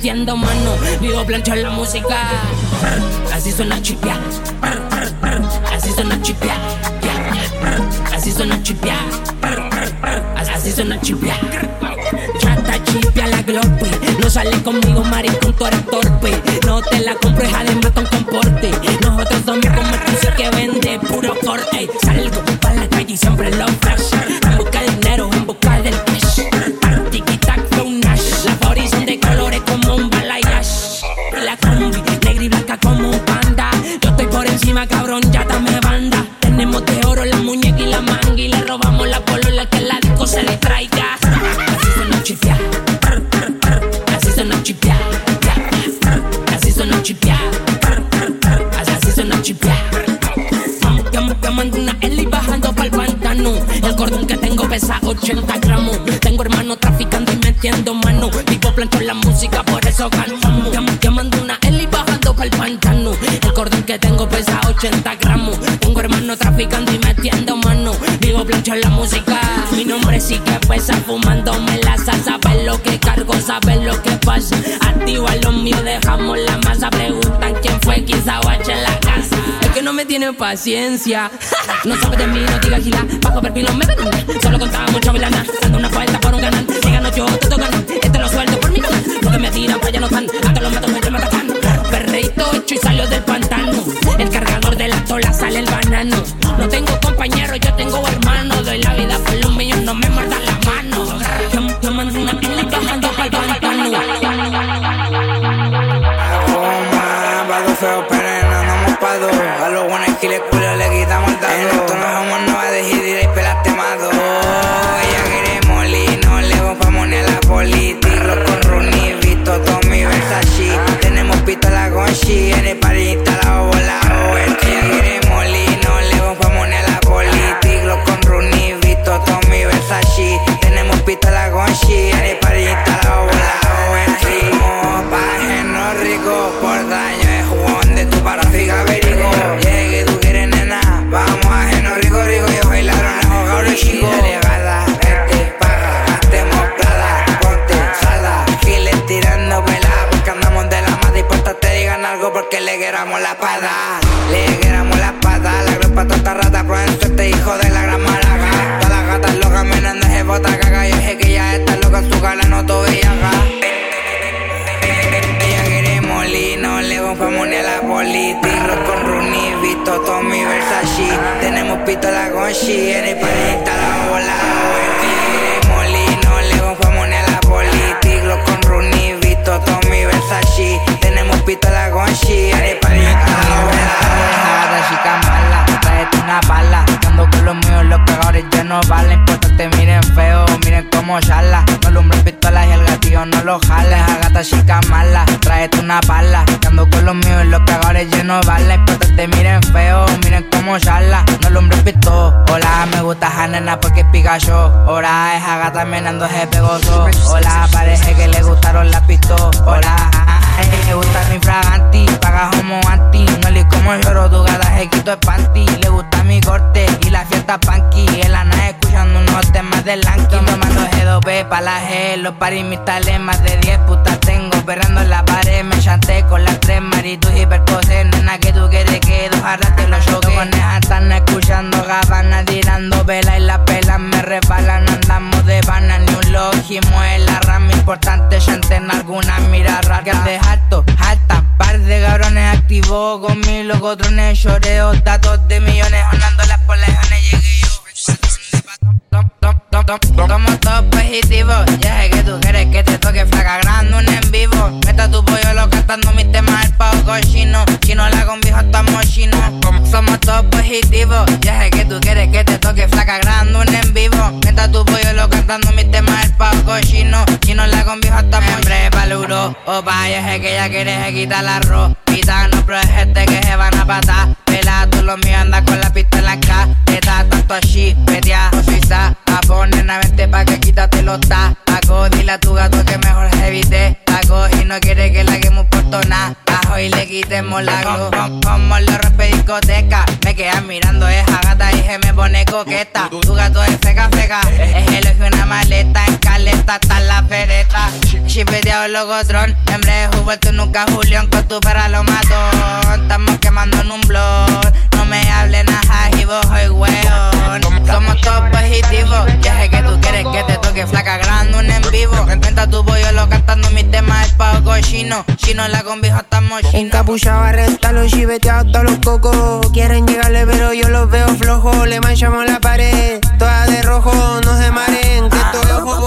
metiendo mano. Vivo plancho en la música en la música. Mi nombre sí que pesa, fumándome la salsa. Sabes lo que cargo, sabes lo que pasa. Activa lo mío, dejamos la masa. Preguntan quién fue, quién sabache en la casa. Es que no me tiene paciencia. No sabes de mí, no diga gila. Bajo perfil, no me ven. Solo contaba mucho vilana. Dando una vuelta por un canal. Me gano yo, todo gano. Este lo suelto por mi canal. Lo que me tiran, para pues allá no están. Hasta los matos pues me matan. Perreito hecho y salió del pantano. El cargador de la tola sale el banano. No tengo compañero, yo tengo hermano la vida por un millón, no me muerdas la mano. Yo, yo mando una pila bajando pa'l pantano. Toma, pa' dos feos penes, no andamos pa' dos. A los buenos esquiles culo le quitamos el talo. En esto nos vamos, no va a decidir y pelarte más. Ella quiere molino, le vamos ni a la política. Con Rooney, visto Tommy Versace. Tenemos pistola con She, eres parita. she had it la volado en trigo Paje rico, por daño es jugón de tu parafiga verigo Llegue tú quieres nena, vamos a Geno Rico Rico Yo bailaron a jugado los chicos Delegada, vete, paga, gastemos plata, ponte jala Giles tirando pelada, porque andamos de la mata Y puesta te digan algo porque le queramos la espada Le queramos la espada, la grupa toda rata, prueben suerte hijo de la Visto Tommy Versace. Tenemos pistola con She, en el panita la bola. Quiere molino, le vamos ni a la poli, tiro con Rooney, visto Tommy Versace. Tenemos pistola con She, en el panita la bola. Esa chica mala, tráete una bala. Ando con los míos, los cagadores ya no valen. Importante, miren feo, miren cómo charla. No alumbren pistolas y gatillo no lo jala. Esa gata chica mala, tráete una bala. Ando con los míos, los cagadores ya no valen. Importante, miren feo, miren cómo charla. No alumbren pistolas. Hola, me gusta esa nena porque es Pikachu. Hola, esa gata menando es pegoso. Hola, parece que le gustaron las pistolas. Hola, me gusta mi fraganti, paga como anti. No le como lloro, tu gata se quito el panty. Le gusta mi corte y la fiesta punky. En la nave escuchando unos temas de Lanky. Tomando G2B pa' la G, los paris mis más de 10 putas tengo. Perrando en la pared, me chanté con las tres maritos y percoses. Nena, que tú quieres que dos jarras te lo choque. Están escuchando gabanas, tirando vela y las pelas me resbalan. Andamos de ni un logimo en la rama. Importante, gente en alguna mira rara. De alto, par de cabrones activos con mi locotrones, lloreos, datos de millones, andando las por lejones, llegué yo. Somos todos positivos, ya sé que tú quieres que te toque flaca grande un en vivo. Meta tu pollo lo cantando mis temas el pavo cochino. Chino la con viejo estamos chinos. Somos todos positivos, ya sé que tú quieres que te toque flaca grande un en vivo. Meta tu pollo lo cantando mis temas el pavo cochino. Chino la con viejo estamos Hombre, paluro, opa, ya sé que ya quieres que quitar la arroz. No pero hay gente que se van a patar. Pela, tú lo mío anda con la pistola acá. Está tanto así, petea, o suiza. A poner a vente pa' que quítate los tacos. Dile a tu gato que mejor se evite tacos. Y no quiere que la quemos por tonar. Ajo y le quitemos la glow. Com- Como lo rompe discoteca. Me quedan mirando esa gata y se me pone coqueta. Tu gato es feca feca. Es elogio una maleta. En caleta está la pereta. Chipeteado el logotron. Hembre de tú nunca Julián. Con tu perra lo mato. Estamos quemando en un blog. No me hablen nada y vos soy weón. Somos todos positivos. Ya sé que tú quieres que te toque flaca grande un en vivo. Cuenta tu pollo lo cantando mis temas el pavo cochino. Chino la con viejo estamos Encapuchado, arresta los chiveteados, todos los cocos. Quieren llegarle, pero yo los veo flojos. Le manchamos la pared, toda de rojo. No se maren, que esto es por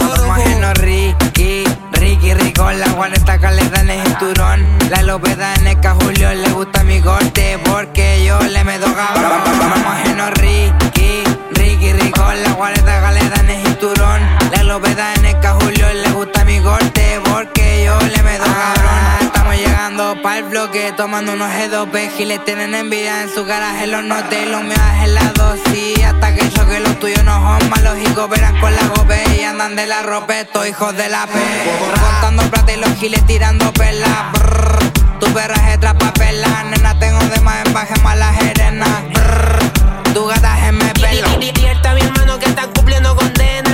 Ricón, la guareta caleta en el cinturón. La lopeta en el Julio le gusta mi corte porque yo le meto cabrón. Imagino Ricky, Ricky Ricón, la guareta caleta en el cinturón. La lopeta en el Julio le gusta corte porque yo le meto cabrón. Estamos llegando pa'l bloque, tomando unos G2B Giles tienen envidia en su garaje, los noté, los míos es helado, sí Hasta que choque los tuyos no son malos y cooperan con la gope Y andan de la ropa, estos hijos de la P Contando plata y los giles tirando pelas brrr. Tu perra es trapapela, nena tengo de más en la jerena brrr. Tu gata se me Despierta mi hermano que está cumpliendo condena.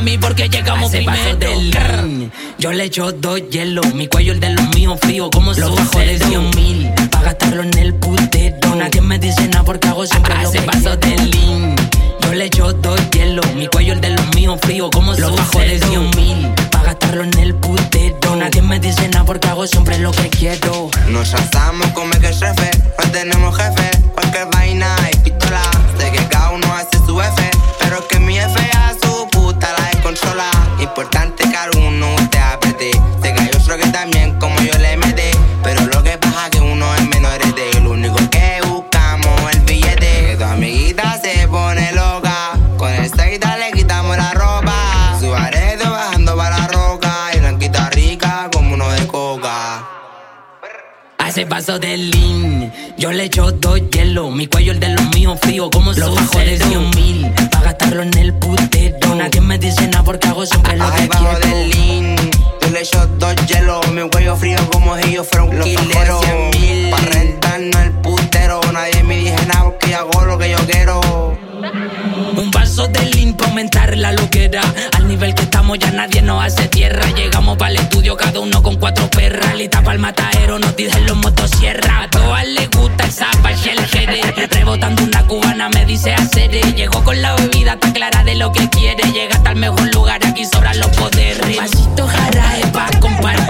Mami porque llegamos primero. del. Yo le echo dos hielos Mi cuello el de los míos frío como Los bajos de 100 mil Pa' gastarlo en el putero. Nadie me dice nada porque hago siempre lo que paso del lean Yo le echo dos hielos Mi cuello el de los míos frío como Los bajos de 100 mil Pa' gastarlo en el putero. Nadie me dice nada porque hago siempre lo que quiero. Nos asamos como que jefe, no tenemos jefe. Cualquier vaina y pistola. Sé que cada uno hace su F, pero que mi F ese vaso de lean. Yo le echo dos hielo, mi cuello el de los míos frío como los bajos de 100 mil. Pa' gastarlo en el putero. Nadie me dice nada porque hago siempre lo que bajo quiero. del lean. Yo le echo dos hielos, mi cuello frío como si yo fuera un quilero. Pa' rentarnos el putero, nadie me dice nada porque yo hago lo que yo quiero. Un vaso de lean aumentar la loquera. Al nivel que estamos ya nadie nos hace tierra. Llegamos para el estudio cada uno con cuatro perras. Lista para el matadero, nos dicen los motosierra. A todas les gusta el zapa y el. Rebotando una cubana me dice hacer. Llegó con la bebida, está clara de lo que quiere. Llega hasta el mejor lugar, aquí sobran los poderes. Vasito jaraje pa' compartir.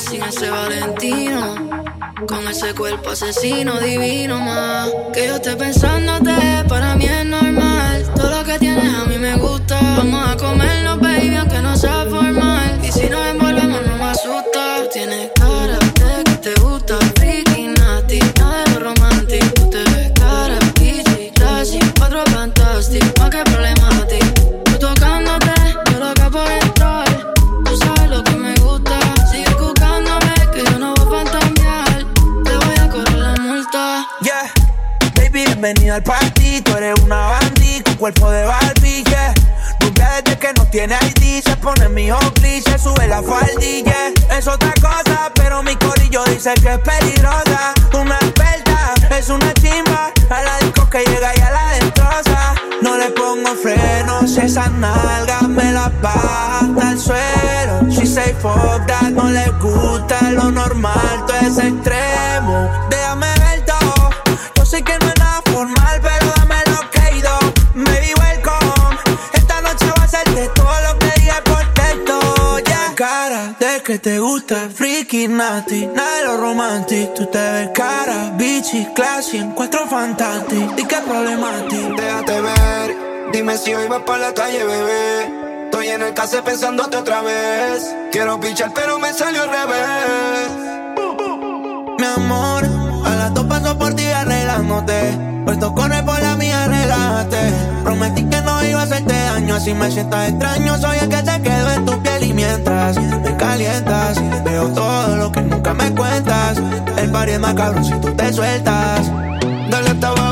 Sin ese Valentino. Con ese cuerpo asesino divino más. Que yo esté pensándote, para mí es normal. Todo lo que tienes a mí me gusta. Vamos a comernos, baby, aunque no sea formal. Y si no bienvenida al party. Tú eres una bandita con cuerpo de Barbie, yeah. Rubia desde que no tiene ID, se pone mi se sube la faldilla. Es otra cosa, pero mi corillo dice que es peligrosa. Una experta, es una chimba. A la disco que llega y a la destroza. No le pongo frenos, esas nalgas me las baja hasta el suelo. She say fuck no le gusta lo normal, todo es extremo. Déjame que te gusta, freaky, nasty, nada de lo romantic. Tú te ves cara, bitchy, classy, encuentro fantástico. ¿Y qué ti? Déjate ver, dime si hoy vas por la calle, bebé. Estoy en el case pensándote otra vez. Quiero pichar, pero me salió al revés. Mi amor, a las dos paso por ti arreglándote. Puesto corre por la mía, relájate. Prometí que no iba a hacerte daño, así me sientas extraño. Soy el que se quedó en tu piel mientras me calientas, veo todo lo que nunca me cuentas. El party es más cabrón si tú te sueltas. Dale hasta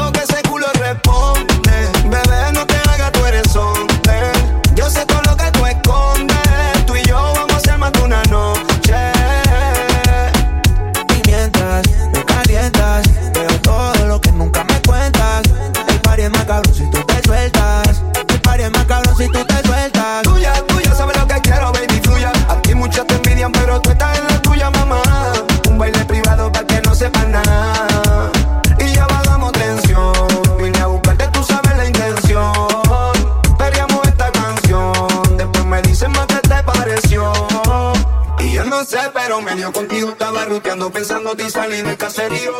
y salir del caserío.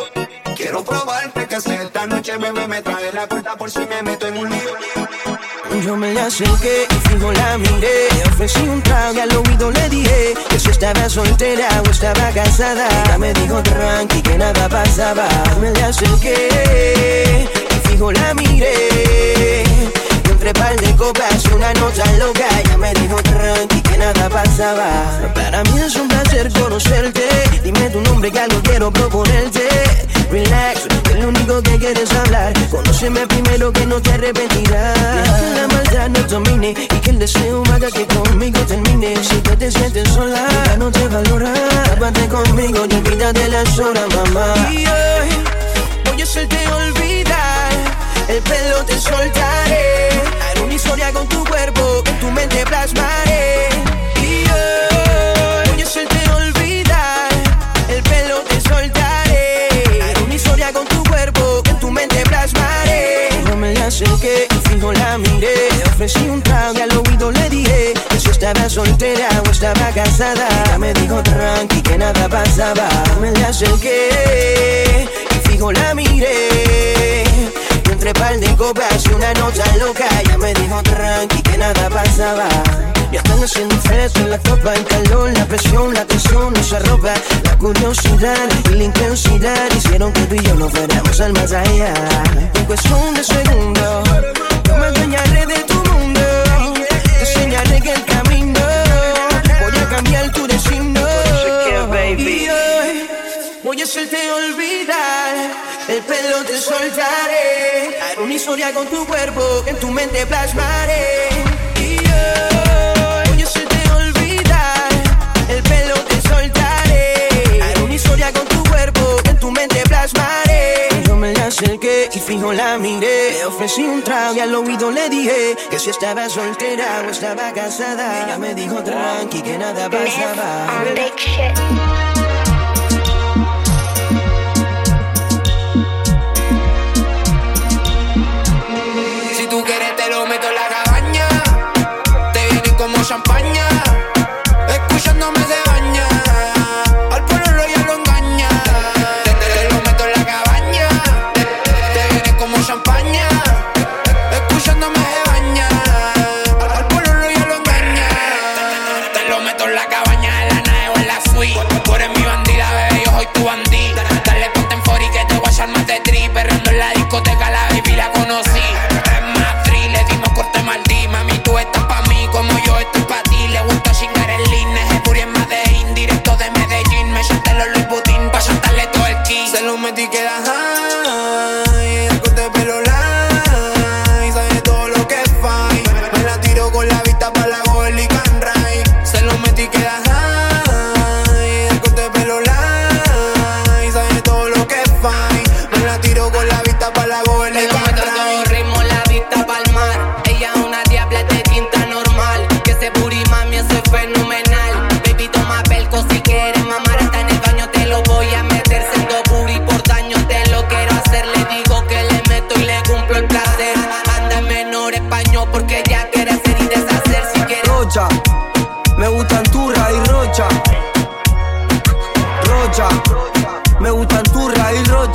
Quiero probarte que sé esta noche, bebé, me trae la cuenta por si me meto en un lío. Yo me le acerqué y fijo la miré. Le ofrecí un trago y al oído le dije que si estaba soltera o estaba casada. Ella me dijo tranqui que nada pasaba. Me le acerqué y fijo la miré. Y entre par de copas y una nota loca. Ella me dijo tranqui nada pasaba. Para mí es un placer conocerte. Dime tu nombre que algo quiero proponerte. Relax, que lo único que quieres hablar. Conóceme primero que no te arrepentirás. Que la maldad no domine y que el deseo haga que conmigo termine. Si tú te sientes sola, ya no te valora. Tápate conmigo y olvídate las horas, mamá. Y hoy voy a hacerte olvidar. El pelo te soltaré. Haré una historia con tu cuerpo, en tu mente plasmaré. Y hoy voy a hacerte olvidar. El pelo te soltaré. Haré una historia con tu cuerpo, en tu mente plasmaré. Yo me le acerqué y fijo la miré. Le ofrecí un trago y al oído le dije que si estaba soltera o estaba casada. Ella me dijo tranqui que nada pasaba. Yo me le acerqué y fijo la miré. Entre par de copas y una nota loca. Ella me dijo tranqui que nada pasaba Ya están haciendo fresco en la copa El calor, la presión, la tensión Esa ropa, la curiosidad y la intensidad. Hicieron que tú y yo nos fuéramos al más allá. En cuestión de segundos Yo me adueñaré de tu mundo. Te enseñaré que el camino Voy a cambiar tu destino. Y hoy Voy a hacerte olvidar, el pelo te soltaré. Haré una historia con tu cuerpo, que en tu mente plasmaré. Y hoy voy a hacerte olvidar, el pelo te soltaré. Haré una historia con tu cuerpo, que en tu mente plasmaré. Yo me acerqué y fijo la miré. Le ofrecí un trago y al oído le dije que si estaba soltera o estaba casada. Ella me dijo tranqui que nada pasaba. Champaña. Escuchándome se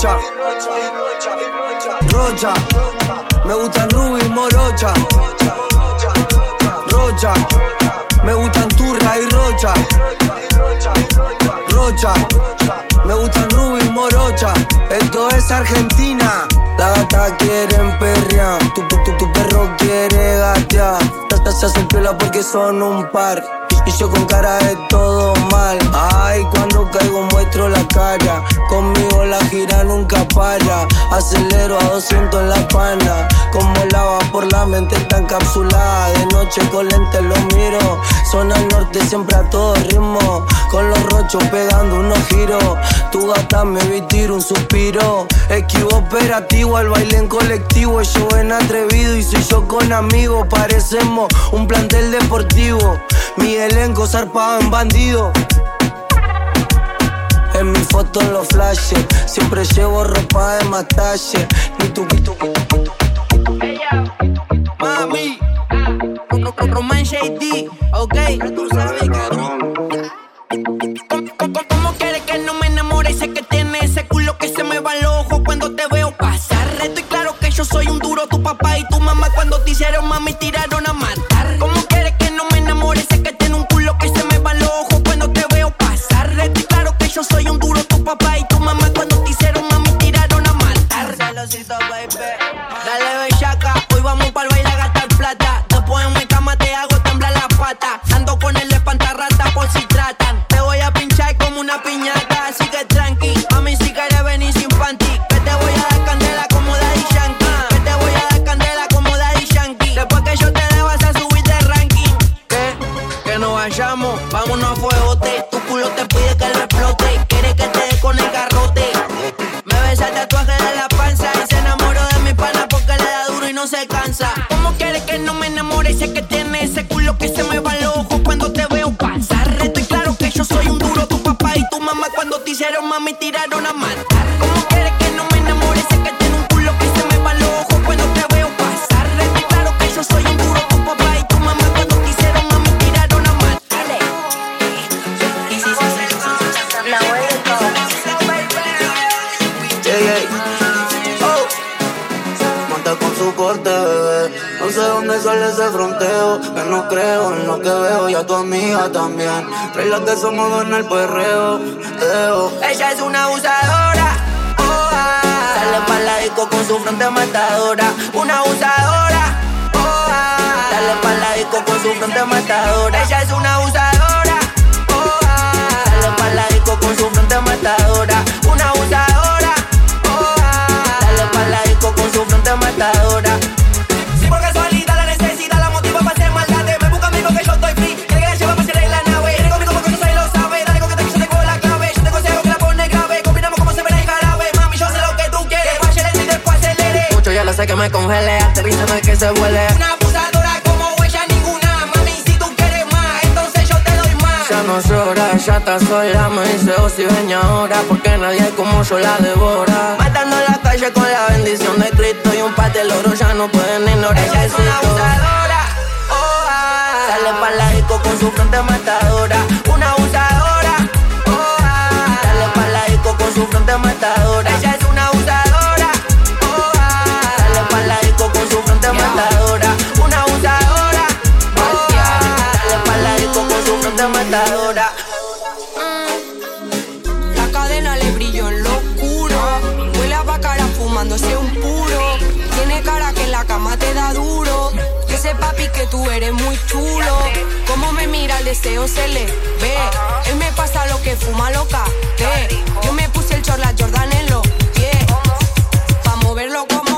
rocha. Rocha, me gustan ruby morocha. Rocha, me gustan turra y rocha. Rocha, me gustan ruby morocha. Esto es Argentina. La gata quieren perrear, tu, tu, tu, perro quiere gatear. Tatas se hacen piola porque son un par. Y yo con cara de todo mal. Ay, cuando caigo muestro la cara. Conmigo la gira nunca para. Acelero a 200 en la pana. Como lava por la mente está encapsulada. De noche con lentes lo miro. Zona norte siempre a todo ritmo. Con los rochos pegando unos giros. Tu gata me vi tiro un suspiro. Esquivo operativo al baile en colectivo. Yo en atrevido y soy yo con amigos. Parecemos un plantel deportivo. Mi elenco zarpado en bandido. En mi foto los flashes, siempre llevo ropa de más talle. Ni tu, Mami, Roman JD, ok. Tú sabes que. ¿Cómo quieres que no me enamore? Sé que tiene ese culo que se me va al ojo cuando te veo pasar. Estoy claro que yo soy un duro, tu papá y tu mamá cuando te hicieron mami tiraron a también. Trae las de modo en el perreo. Ella es una abusadora. Oh, ah. Sale pa' la disco con su frente matadora. Una abusadora. Oh, ah. Sale pa' la disco con su frente matadora. Ella es una abusadora. Oh, ah. Sale pa' la disco con su frente matadora. Una abusadora. Oh, ah. Sale pa' la disco con su frente matadora. hace que me congele, aterrizando que se huele. Una abusadora como huella ninguna, mami, si tú quieres más, entonces yo te doy más. Ya no llora, ya está sola, me dice, oh, si ven ahora, porque nadie como yo la devora. Matando en la calle con la bendición de Cristo y un patel oro, ya no pueden ignorar. Ella es una abusadora, oh, ah. Sale para la disco con su frente matadora, una abusadora, oh, ah. Sale para la disco con su frente matadora. que tú eres muy chulo. Como me mira el deseo se le ve. Él me pasa lo que fuma loca. Yo me puse el chorla Jordan en los pies. Pa' moverlo como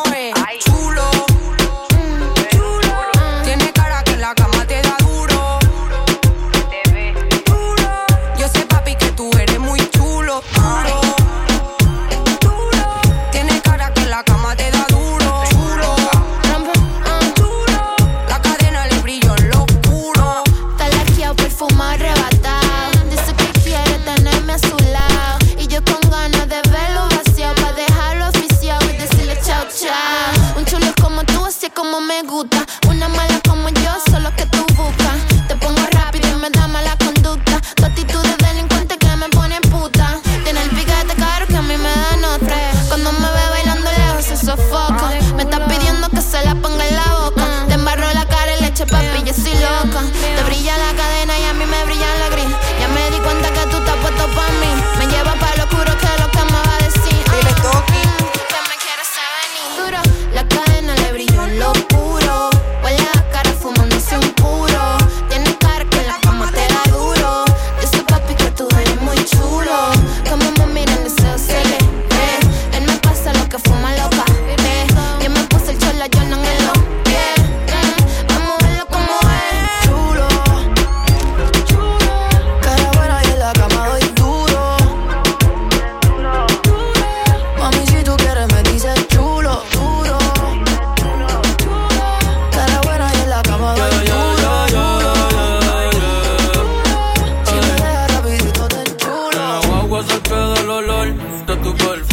tu cuerpo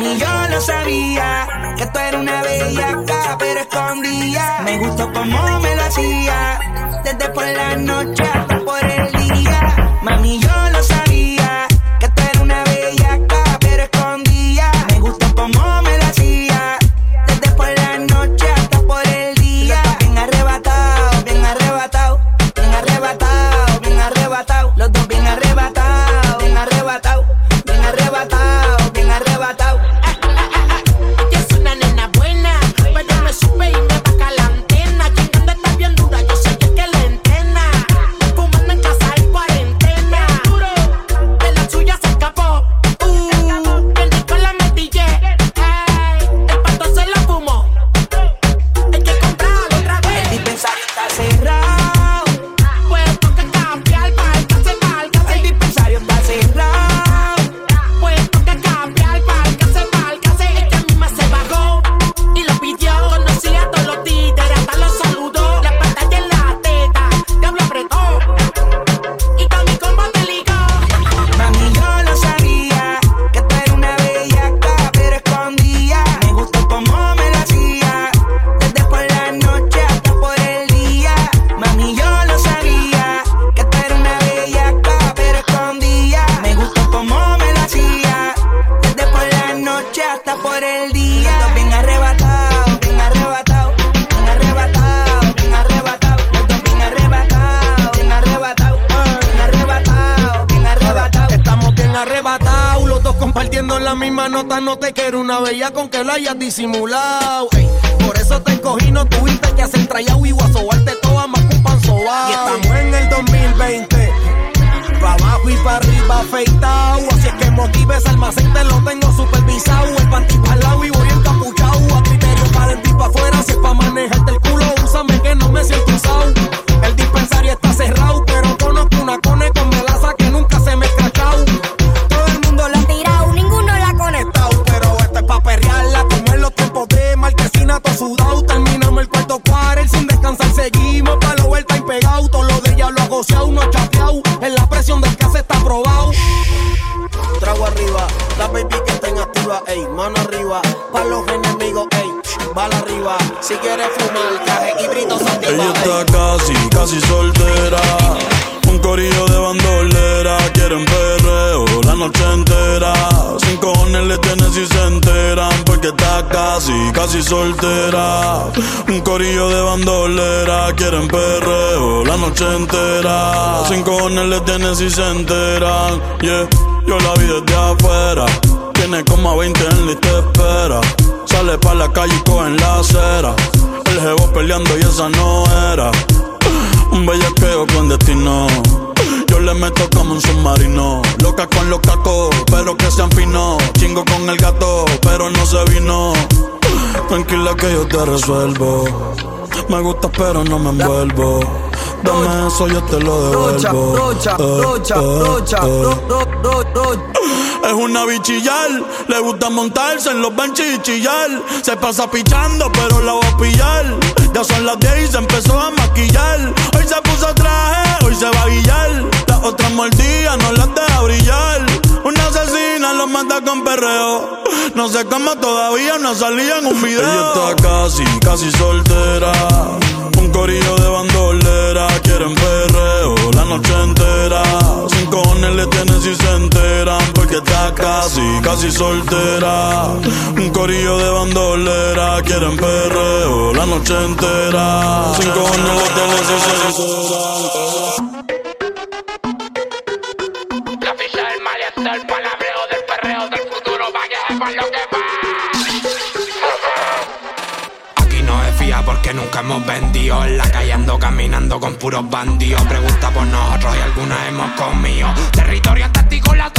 Mami, yo lo sabía que tú eras una bellaca, pero escondía. Me gustó como me lo hacía, desde por la noche si se enteran, yeah. Yo la vi desde afuera. Tiene como 20 en la y te espera. Sale pa' la calle y coge en la acera. El jevo peleando y esa no era. Un bellaqueo con destino. Yo le meto como un submarino. Loca con los cacos, pero que se afinó. Chingo con el gato, pero no se vino. Tranquila que yo te resuelvo. Me gusta, pero no me envuelvo. Dame eso, yo te lo devuelvo. Rocha, rocha, eh, rocha, eh, rocha, eh. Es una bichillar, le gusta montarse en los benches y chillar. Se pasa pichando, pero la va a pillar. Ya son las 10 y se empezó a maquillar. Hoy se puso traje, hoy se va a guillar. Las otras mordidas no las deja brillar. Una asesina lo mata con perreo. No sé cómo todavía no salía en un video. Ella está casi, casi soltera. Un corillo de quieren perreo la noche entera. Sin cojones le tienen si se enteran, porque está casi, casi soltera. Un corillo de bandolera quieren perreo la noche entera. Sin cojones le tienen si se enteran. caminando con puros bandidos. Pregunta por nosotros y algunas hemos comido. Territorio táctico, la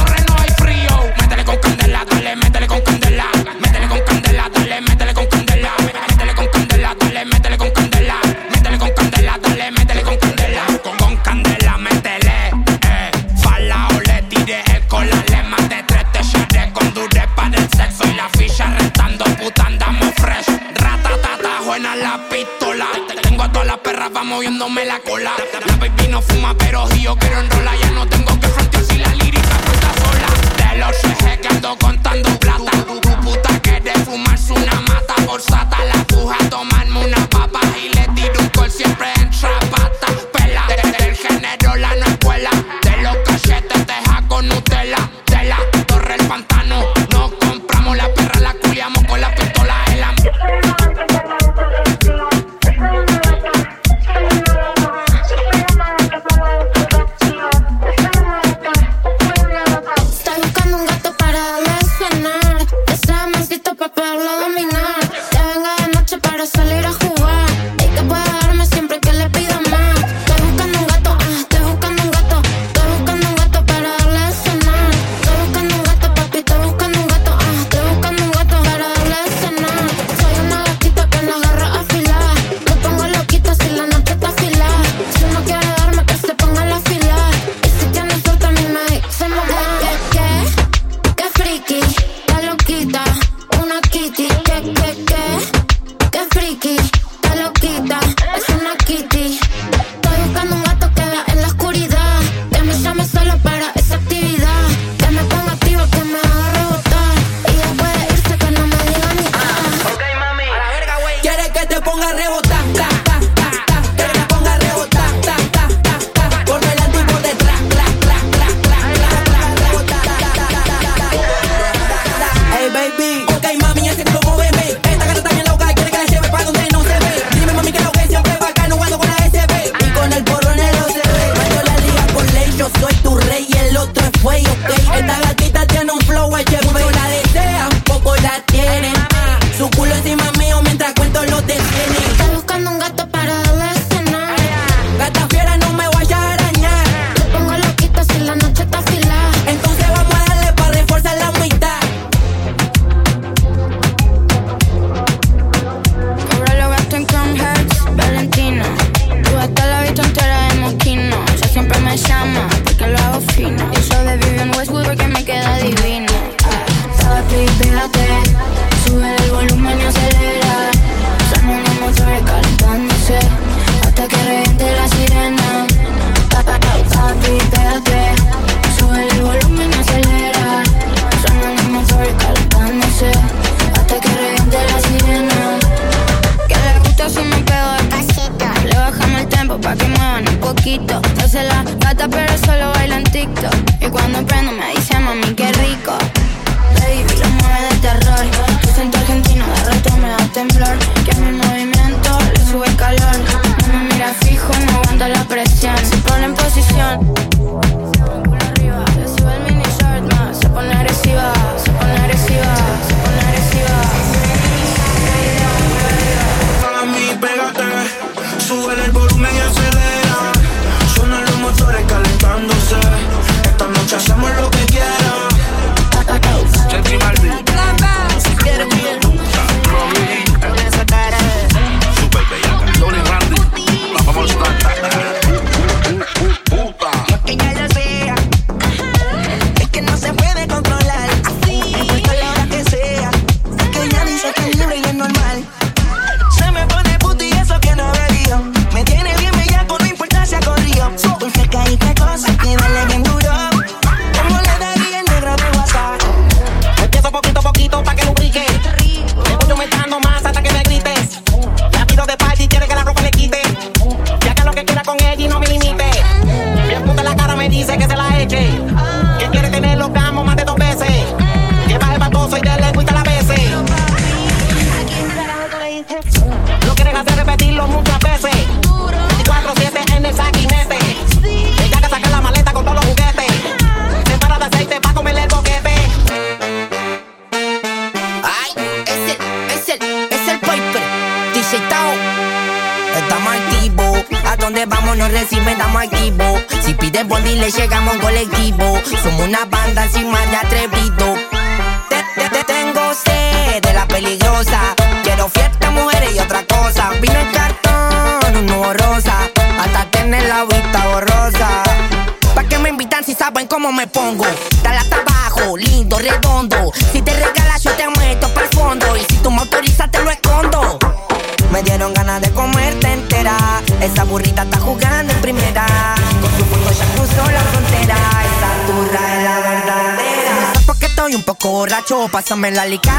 la lica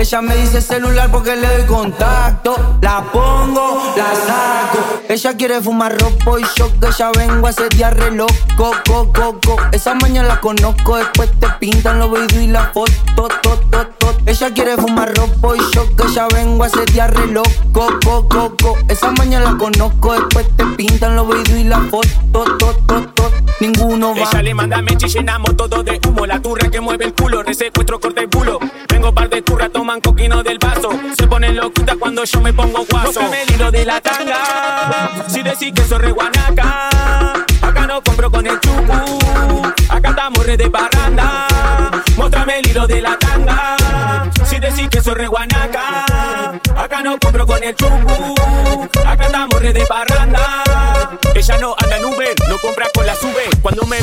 Ella me dice celular porque le doy contacto. La pongo, la saco. Ella quiere fumar ropa y yo que ya vengo a ese día re loco, co, co. Esa mañana la conozco, después te pintan los videos y la foto, to, to, to. Ella quiere fumar ropa y yo que ya vengo a ese día re loco, co, co, co. Esa mañana la conozco, después te pintan los videos y la foto, to, to, to, to. Ninguno va. Ella le manda mechi, llenamos todo de humo. La turra que mueve el culo, resecuestro, corte el culo. Tengo par de curras, toman coquino del vaso. Se ponen loquita cuando yo me pongo guaso. No me hilo de la tanga. Si decís que soy reguanaca. Acá no compro con el chucu. Acá estamos re de parranda. Muéstrame el hilo de la tanga. Si decís que soy reguanaca. Acá no compro con el chucu. Acá estamos re de parranda. Ella no anda en Uber, no compra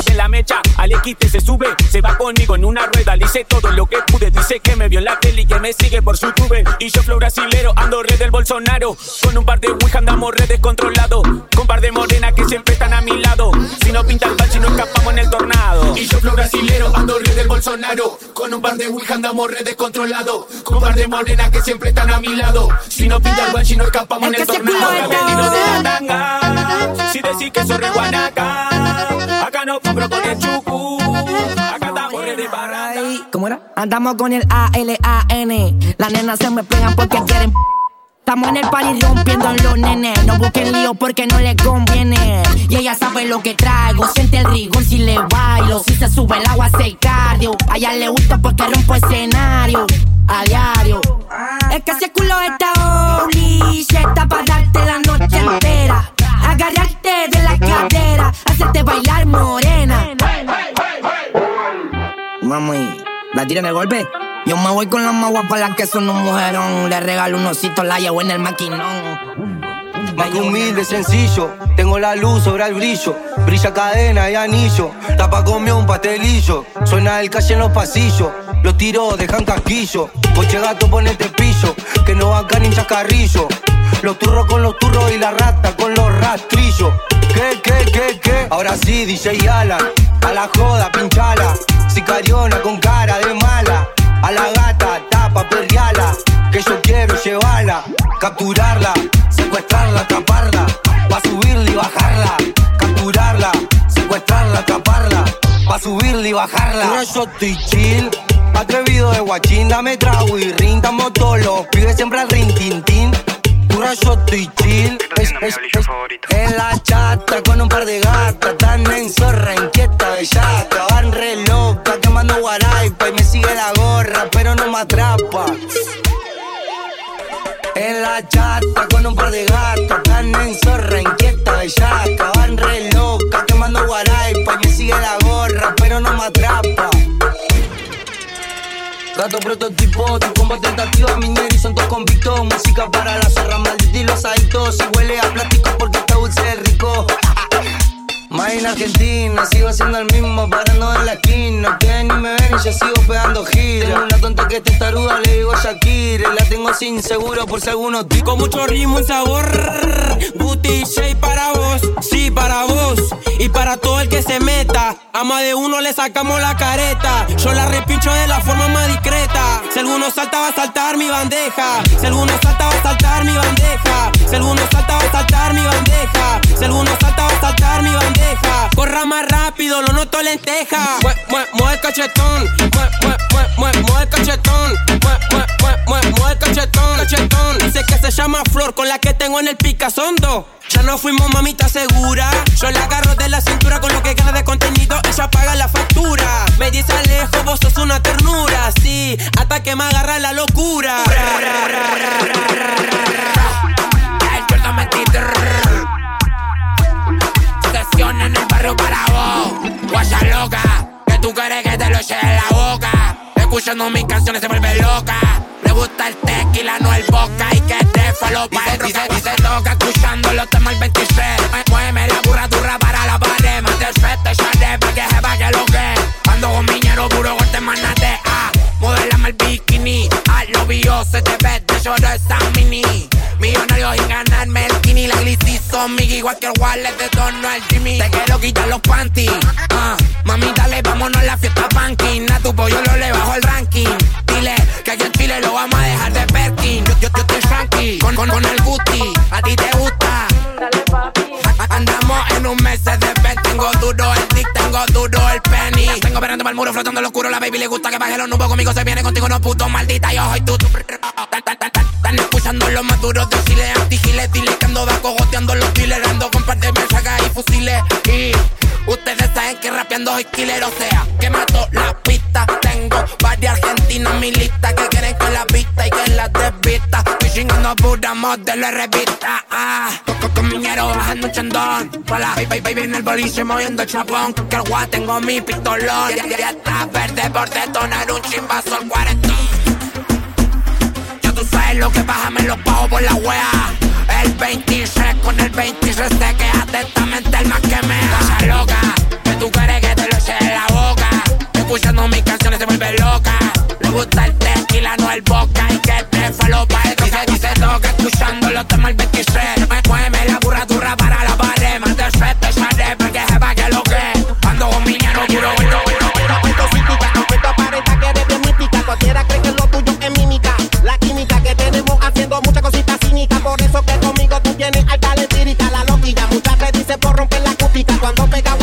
Ve la mecha, al equite se sube. Se va conmigo en una rueda, le hice todo lo que pude. Dice que me vio en la tele y que me sigue por su tube. Y yo flow brasilero, ando red del Bolsonaro. Con un par de Ouija andamos re descontrolado. Con par de morenas que siempre están a mi lado. Si no pinta el bache, no escapamos en el tornado. Y yo flow brasilero, ando red del Bolsonaro Con un par de Ouija andamos re descontrolado Con un par de morenas que siempre están a mi lado Si no pinta el bachi no escapamos en el tornado el de la tanga. Si decís que soy re guanaca, acá no con el chucu. Acá estamos de. ¿Cómo era? Andamos con el A-L-A-N. Las nenas se me pegan porque quieren. Estamos en el party rompiendo los nenes. No busquen lío porque no les conviene. Y ella sabe lo que traigo. Siente el rigor si le bailo. Si se sube el agua, hace cardio. A ella le gusta porque rompo escenario. A diario. Es que ese culo está only. Se está para darte la noche entera. Agarrarte de la cadera. Hacerte bailar morena. Mami, ¿la tiran el golpe? Yo me voy con las más guapas, las que son un mujerón. Le regalo un osito, la llevo en el maquinón. Más que humilde, sencillo. Tengo la luz sobre el brillo. Brilla cadena y anillo. Tapa comió un pastelillo. Suena el calle en los pasillos. Los tiros dejan casquillo. Coche gato, ponete pillo. Que no acá ni chascarrillo. Los turros con los turros y la rata con los rastrillos. ¿Qué, qué, qué, qué? Ahora sí, DJ Alan. A la joda, pinchala. Sicariona con cara de mala. A la gata, tapa, perriala. Que yo quiero llevarla, capturarla, secuestrarla, atraparla. Pa' subirla y bajarla. Capturarla, secuestrarla, atraparla. Pa' subirla y bajarla. Pura yo estoy chill. Atrevido de guachín, dame trago y rin. Estamos todos los pibes siempre al rin, tin, tin. Pura estoy chill. Es, es, es, en la chata con un par de gatas. Tan en zorra, inquieta, bellaca. Van re loca, quemando guaraipa. Y me sigue la gorra, pero no me atrapa. En la chata con un par de gatas. Tan en zorra, inquieta, bellaca. Van re loca, quemando guaraipa. Y me sigue la gorra, pero no me atrapa. Gato prototipo, tu combo tentativa, minero y son todos convictos. Música para la zorra maldita y los adictos. Si huele a plástico porque está dulce rico. Más en Argentina, sigo siendo el mismo, parando en la esquina. Que ni me ven y ya sigo pegando giras. Tengo una tonta que es testaruda, le digo Shakira. y La tengo sin seguro por si alguno Con mucho ritmo y sabor. Guti Shea para vos, sí, para vos. Y para todo el que se meta. A más de uno le sacamos la careta. Yo la repincho de la forma más discreta. Si alguno salta, va a saltar mi bandeja. Si alguno salta, va a saltar mi bandeja. Si alguno salta, va a saltar mi bandeja. Si alguno salta, va a saltar mi bandeja. Corra más rápido, lo noto lenteja. Mue, mue, mueve el cachetón. Mue, mue, mue, mue, mueve el cachetón. Mue, mue, mue, mue, mueve el cachetón. Cachetón. Dice que se llama Flor, con la que tengo en el picazondo. Ya no fuimos mamita segura. Yo la agarro de la cintura con lo que queda de contenido. Ella paga la factura. Me dice Alejo, vos sos una ternura. Sí, hasta que me agarra la locura. Barrio para vos. Guaya loca, que tú quieres que te lo eche en la boca. Escuchando mis canciones se vuelve loca. Le gusta el tequila, no el boca. Y que te falo pa' el dice, dice toca escuchando los temas el 23. Muéveme la burra durra para la pared. Más desfete, ya pa' que sepa que lo que. Ando con miñero puro corte manate. Ah, modelame el bikini. A lo bio se te ve de lloro esa mini. Mi igual que el wallet de torno al Jimmy. Te quiero quitar los panties. Ah, mami, dale, vámonos a la fiesta punky. A tu pollo lo le bajo el ranking. Dile que aquí en Chile lo vamos a dejar de Perkin. Yo, yo, yo estoy tranqui con, con, con el Gucci. A ti te gusta. A- Andamos en un mes de Benz. Tengo duro Esperando para muro, flotando en lo oscuro. La baby le gusta que baje los nubes. Conmigo se viene, contigo no puto, maldita. Yo soy tú. tú. Están escuchando los más duros de. Antigiles, dile que ando da cogoteando los dealers. Ando con par de mensajes y fusiles. Y ustedes saben que rapeando soy killer. O sea, que mato la pista. Tengo varias argentinas en mi lista que quieren que la vista y que la desvista. Chingando pura de revista. Ah, coco con miñero bajando un chandón. Hola, baby, baby, en el boliche moviendo el chapón. Que el guá tengo mi pistolón. Ya, ya, ya está verde por detonar un chimbazo al cuarentón. Ya tú sabes lo que baja, me lo pago por la wea. El 23 con el 23 te quedas atentamente el más que me Cosa loca, que tú quieres que te lo eche en la boca. Escuchando mis canciones se vuelve loca. Le gusta el tequila, no el boca. Y que te falopa el dice, dice toca. Escuchando los temas el 23. Me mueve la burra dura para la pared. Más de te sale, porque sepa que lo que. Ando con que eres bien mística, cualquiera cree que lo tuyo es mímica. La química que tenemos haciendo muchas cositas cínicas, por eso que conmigo tú tienes alta lentírica, la loquilla. Muchas veces dice por romper la acústica, cuando pegado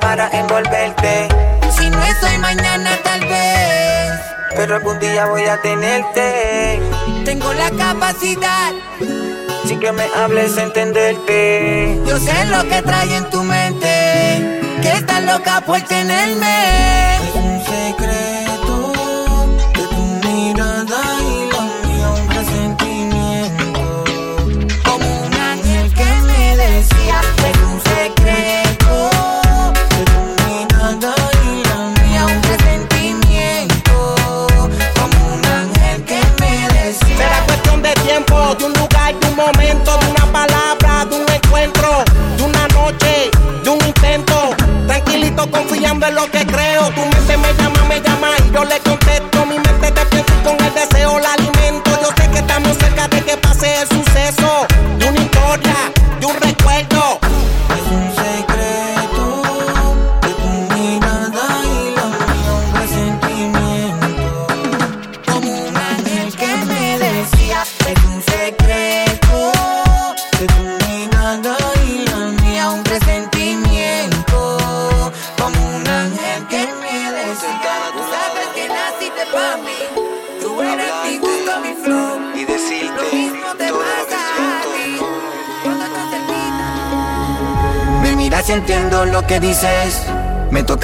para envolverte? Si no es hoy, mañana tal vez. Pero algún día voy a tenerte Tengo la capacidad. Sin que me hables entenderte Yo sé lo que trae en tu mente. Que estás loca por tenerme.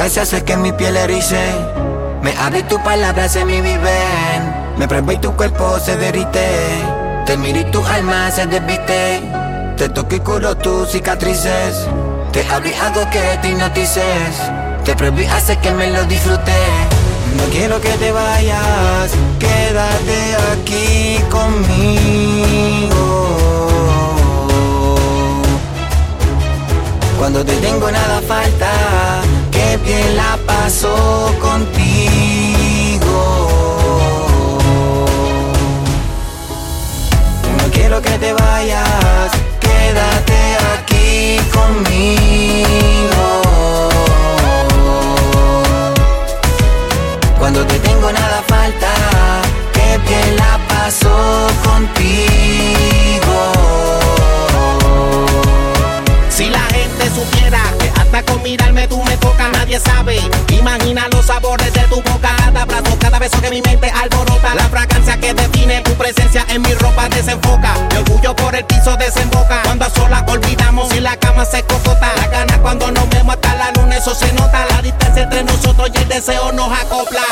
Y haces que mi piel erice. Me abre tus palabras en mi viven. Me pruebo y tu cuerpo se derrite. Te miro y tu alma se desviste. Te toco y curo tus cicatrices. Te abro y hago que te hipnotices. Te y hace que me lo disfrute. No quiero que te vayas, quédate aquí conmigo. Cuando te tengo nada falta, qué bien la paso contigo. No quiero que te vayas, quédate aquí conmigo. Cuando te tengo nada falta, qué bien la paso contigo. Si la gente supiera que hasta con mirarme tú me tocas, nadie sabe. Imagina los sabores de tu boca, cada abrazo, cada beso que mi mente alborota. La fragancia que define tu presencia en mi ropa desenfoca. Mi orgullo por el piso desemboca. Cuando a solas olvidamos y la cama se cocota. La gana cuando nos vemos hasta la luna, eso se nota. La distancia entre nosotros y el deseo nos acopla.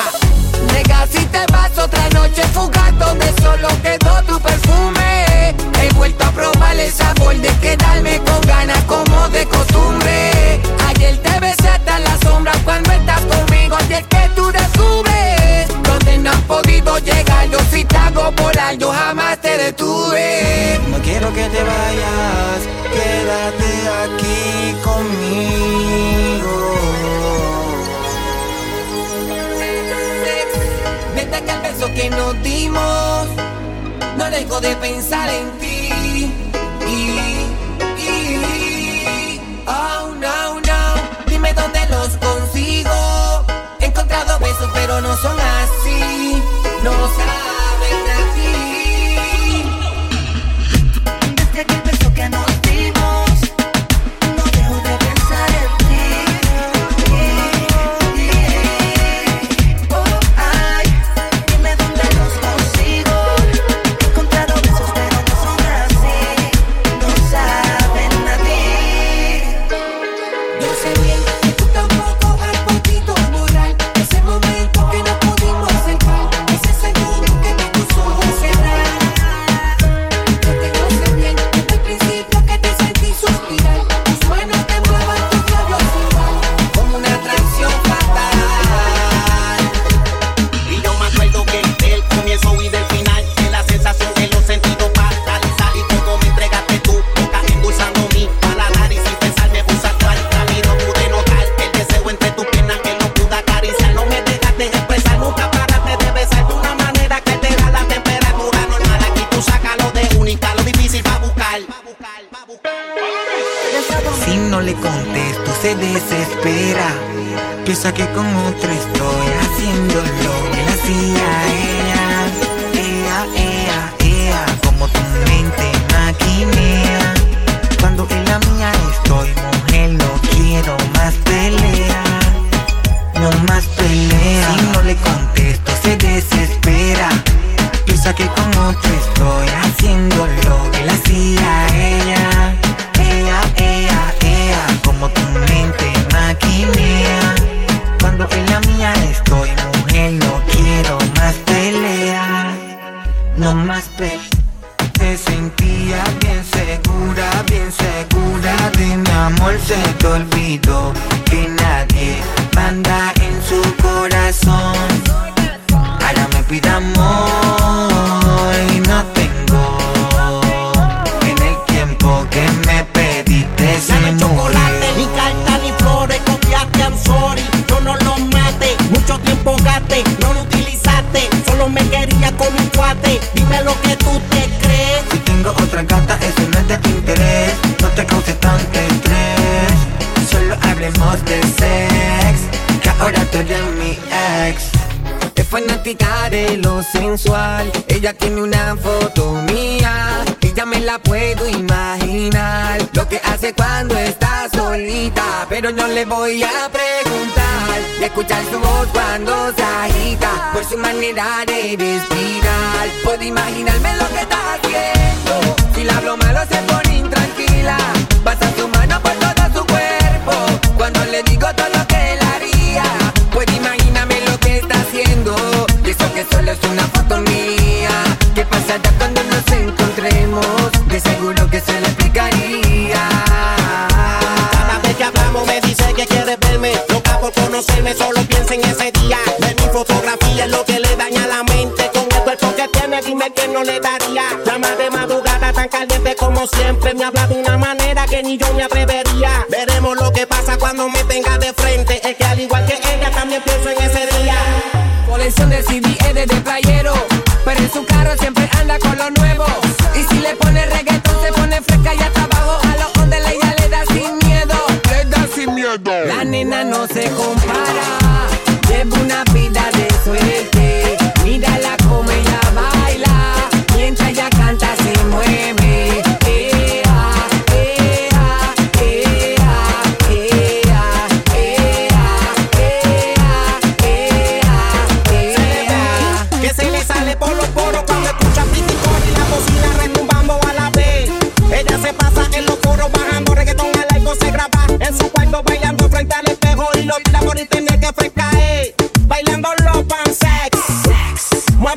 Nega, si te vas otra noche fugaz donde solo quedó tu perfume. He vuelto a probar el sabor de quedarme con ganas como de costumbre. Ayer te besé hasta la sombra cuando estás conmigo, así es que tú descubres donde no has podido llegar. Yo si te hago volar, yo jamás te detuve. No quiero que te vayas, quédate aquí conmigo. Desde aquel beso que nos dimos, no dejo de pensar en ti. Y, y, oh no, no, dime dónde los consigo. He encontrado besos, pero no son así. No saben Que con otro fanática de lo sensual. Ella tiene una foto mía. Y ya me la puedo imaginar. Lo que hace cuando está solita. Pero no le voy a preguntar. Y escuchar su voz cuando se agita. Por su manera de respirar. Puedo imaginarme lo que está haciendo. Si la hablo malo se pone intranquila. Pasa su mano por todo su cuerpo. Cuando le digo todo que es una foto mía. ¿Qué pasará cuando nos encontremos? De seguro que se le explicaría. Cada vez que hablamos me dice que quiere verme, loca por conocerme, solo piensa en ese día. Ver mi fotografía es lo que le daña la mente. Con el cuerpo que tiene, dime quién no le daría. Llama de madrugada tan caliente como siempre. Me habla de una manera que ni yo me atrevería. Veremos lo que pasa cuando me tenga de frente. Es que al igual que no se compara.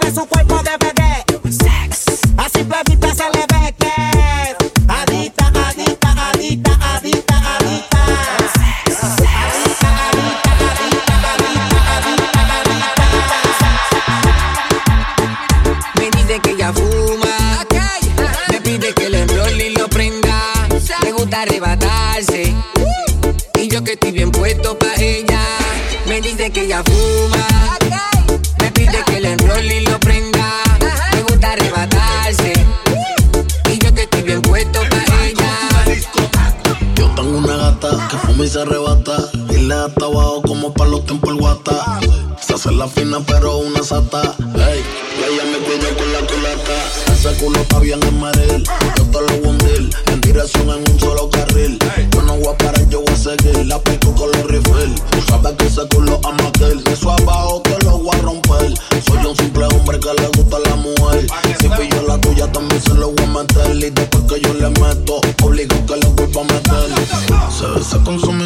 Mueve su cuerpo de bebé. Así plebita se le ve que es. Adita, adita, adita, adita, adita. Me dice que ella fuma. Me pide que le enrolle y lo prenda. Le gusta arrebatarse. Y yo que estoy bien puesto pa' ella. Me dice que ella fuma. Y se arrebata. Y le ata abajo como para los tiempos el guata. Se hace la fina, pero una sata. Ey, ella me cuida con la culata. Ese culo está bien en maril. Yo te lo voy. En dirección en un solo carril. Yo no voy a parar, yo voy a seguir. La pico con los refill. Tú sabes que ese culo ama aquel. Eso abajo te lo voy a romper. Soy un simple hombre que le gusta la mujer. Si pillo la tuya, también se lo voy a meter. Y después que yo le meto, obligo que le. Se besa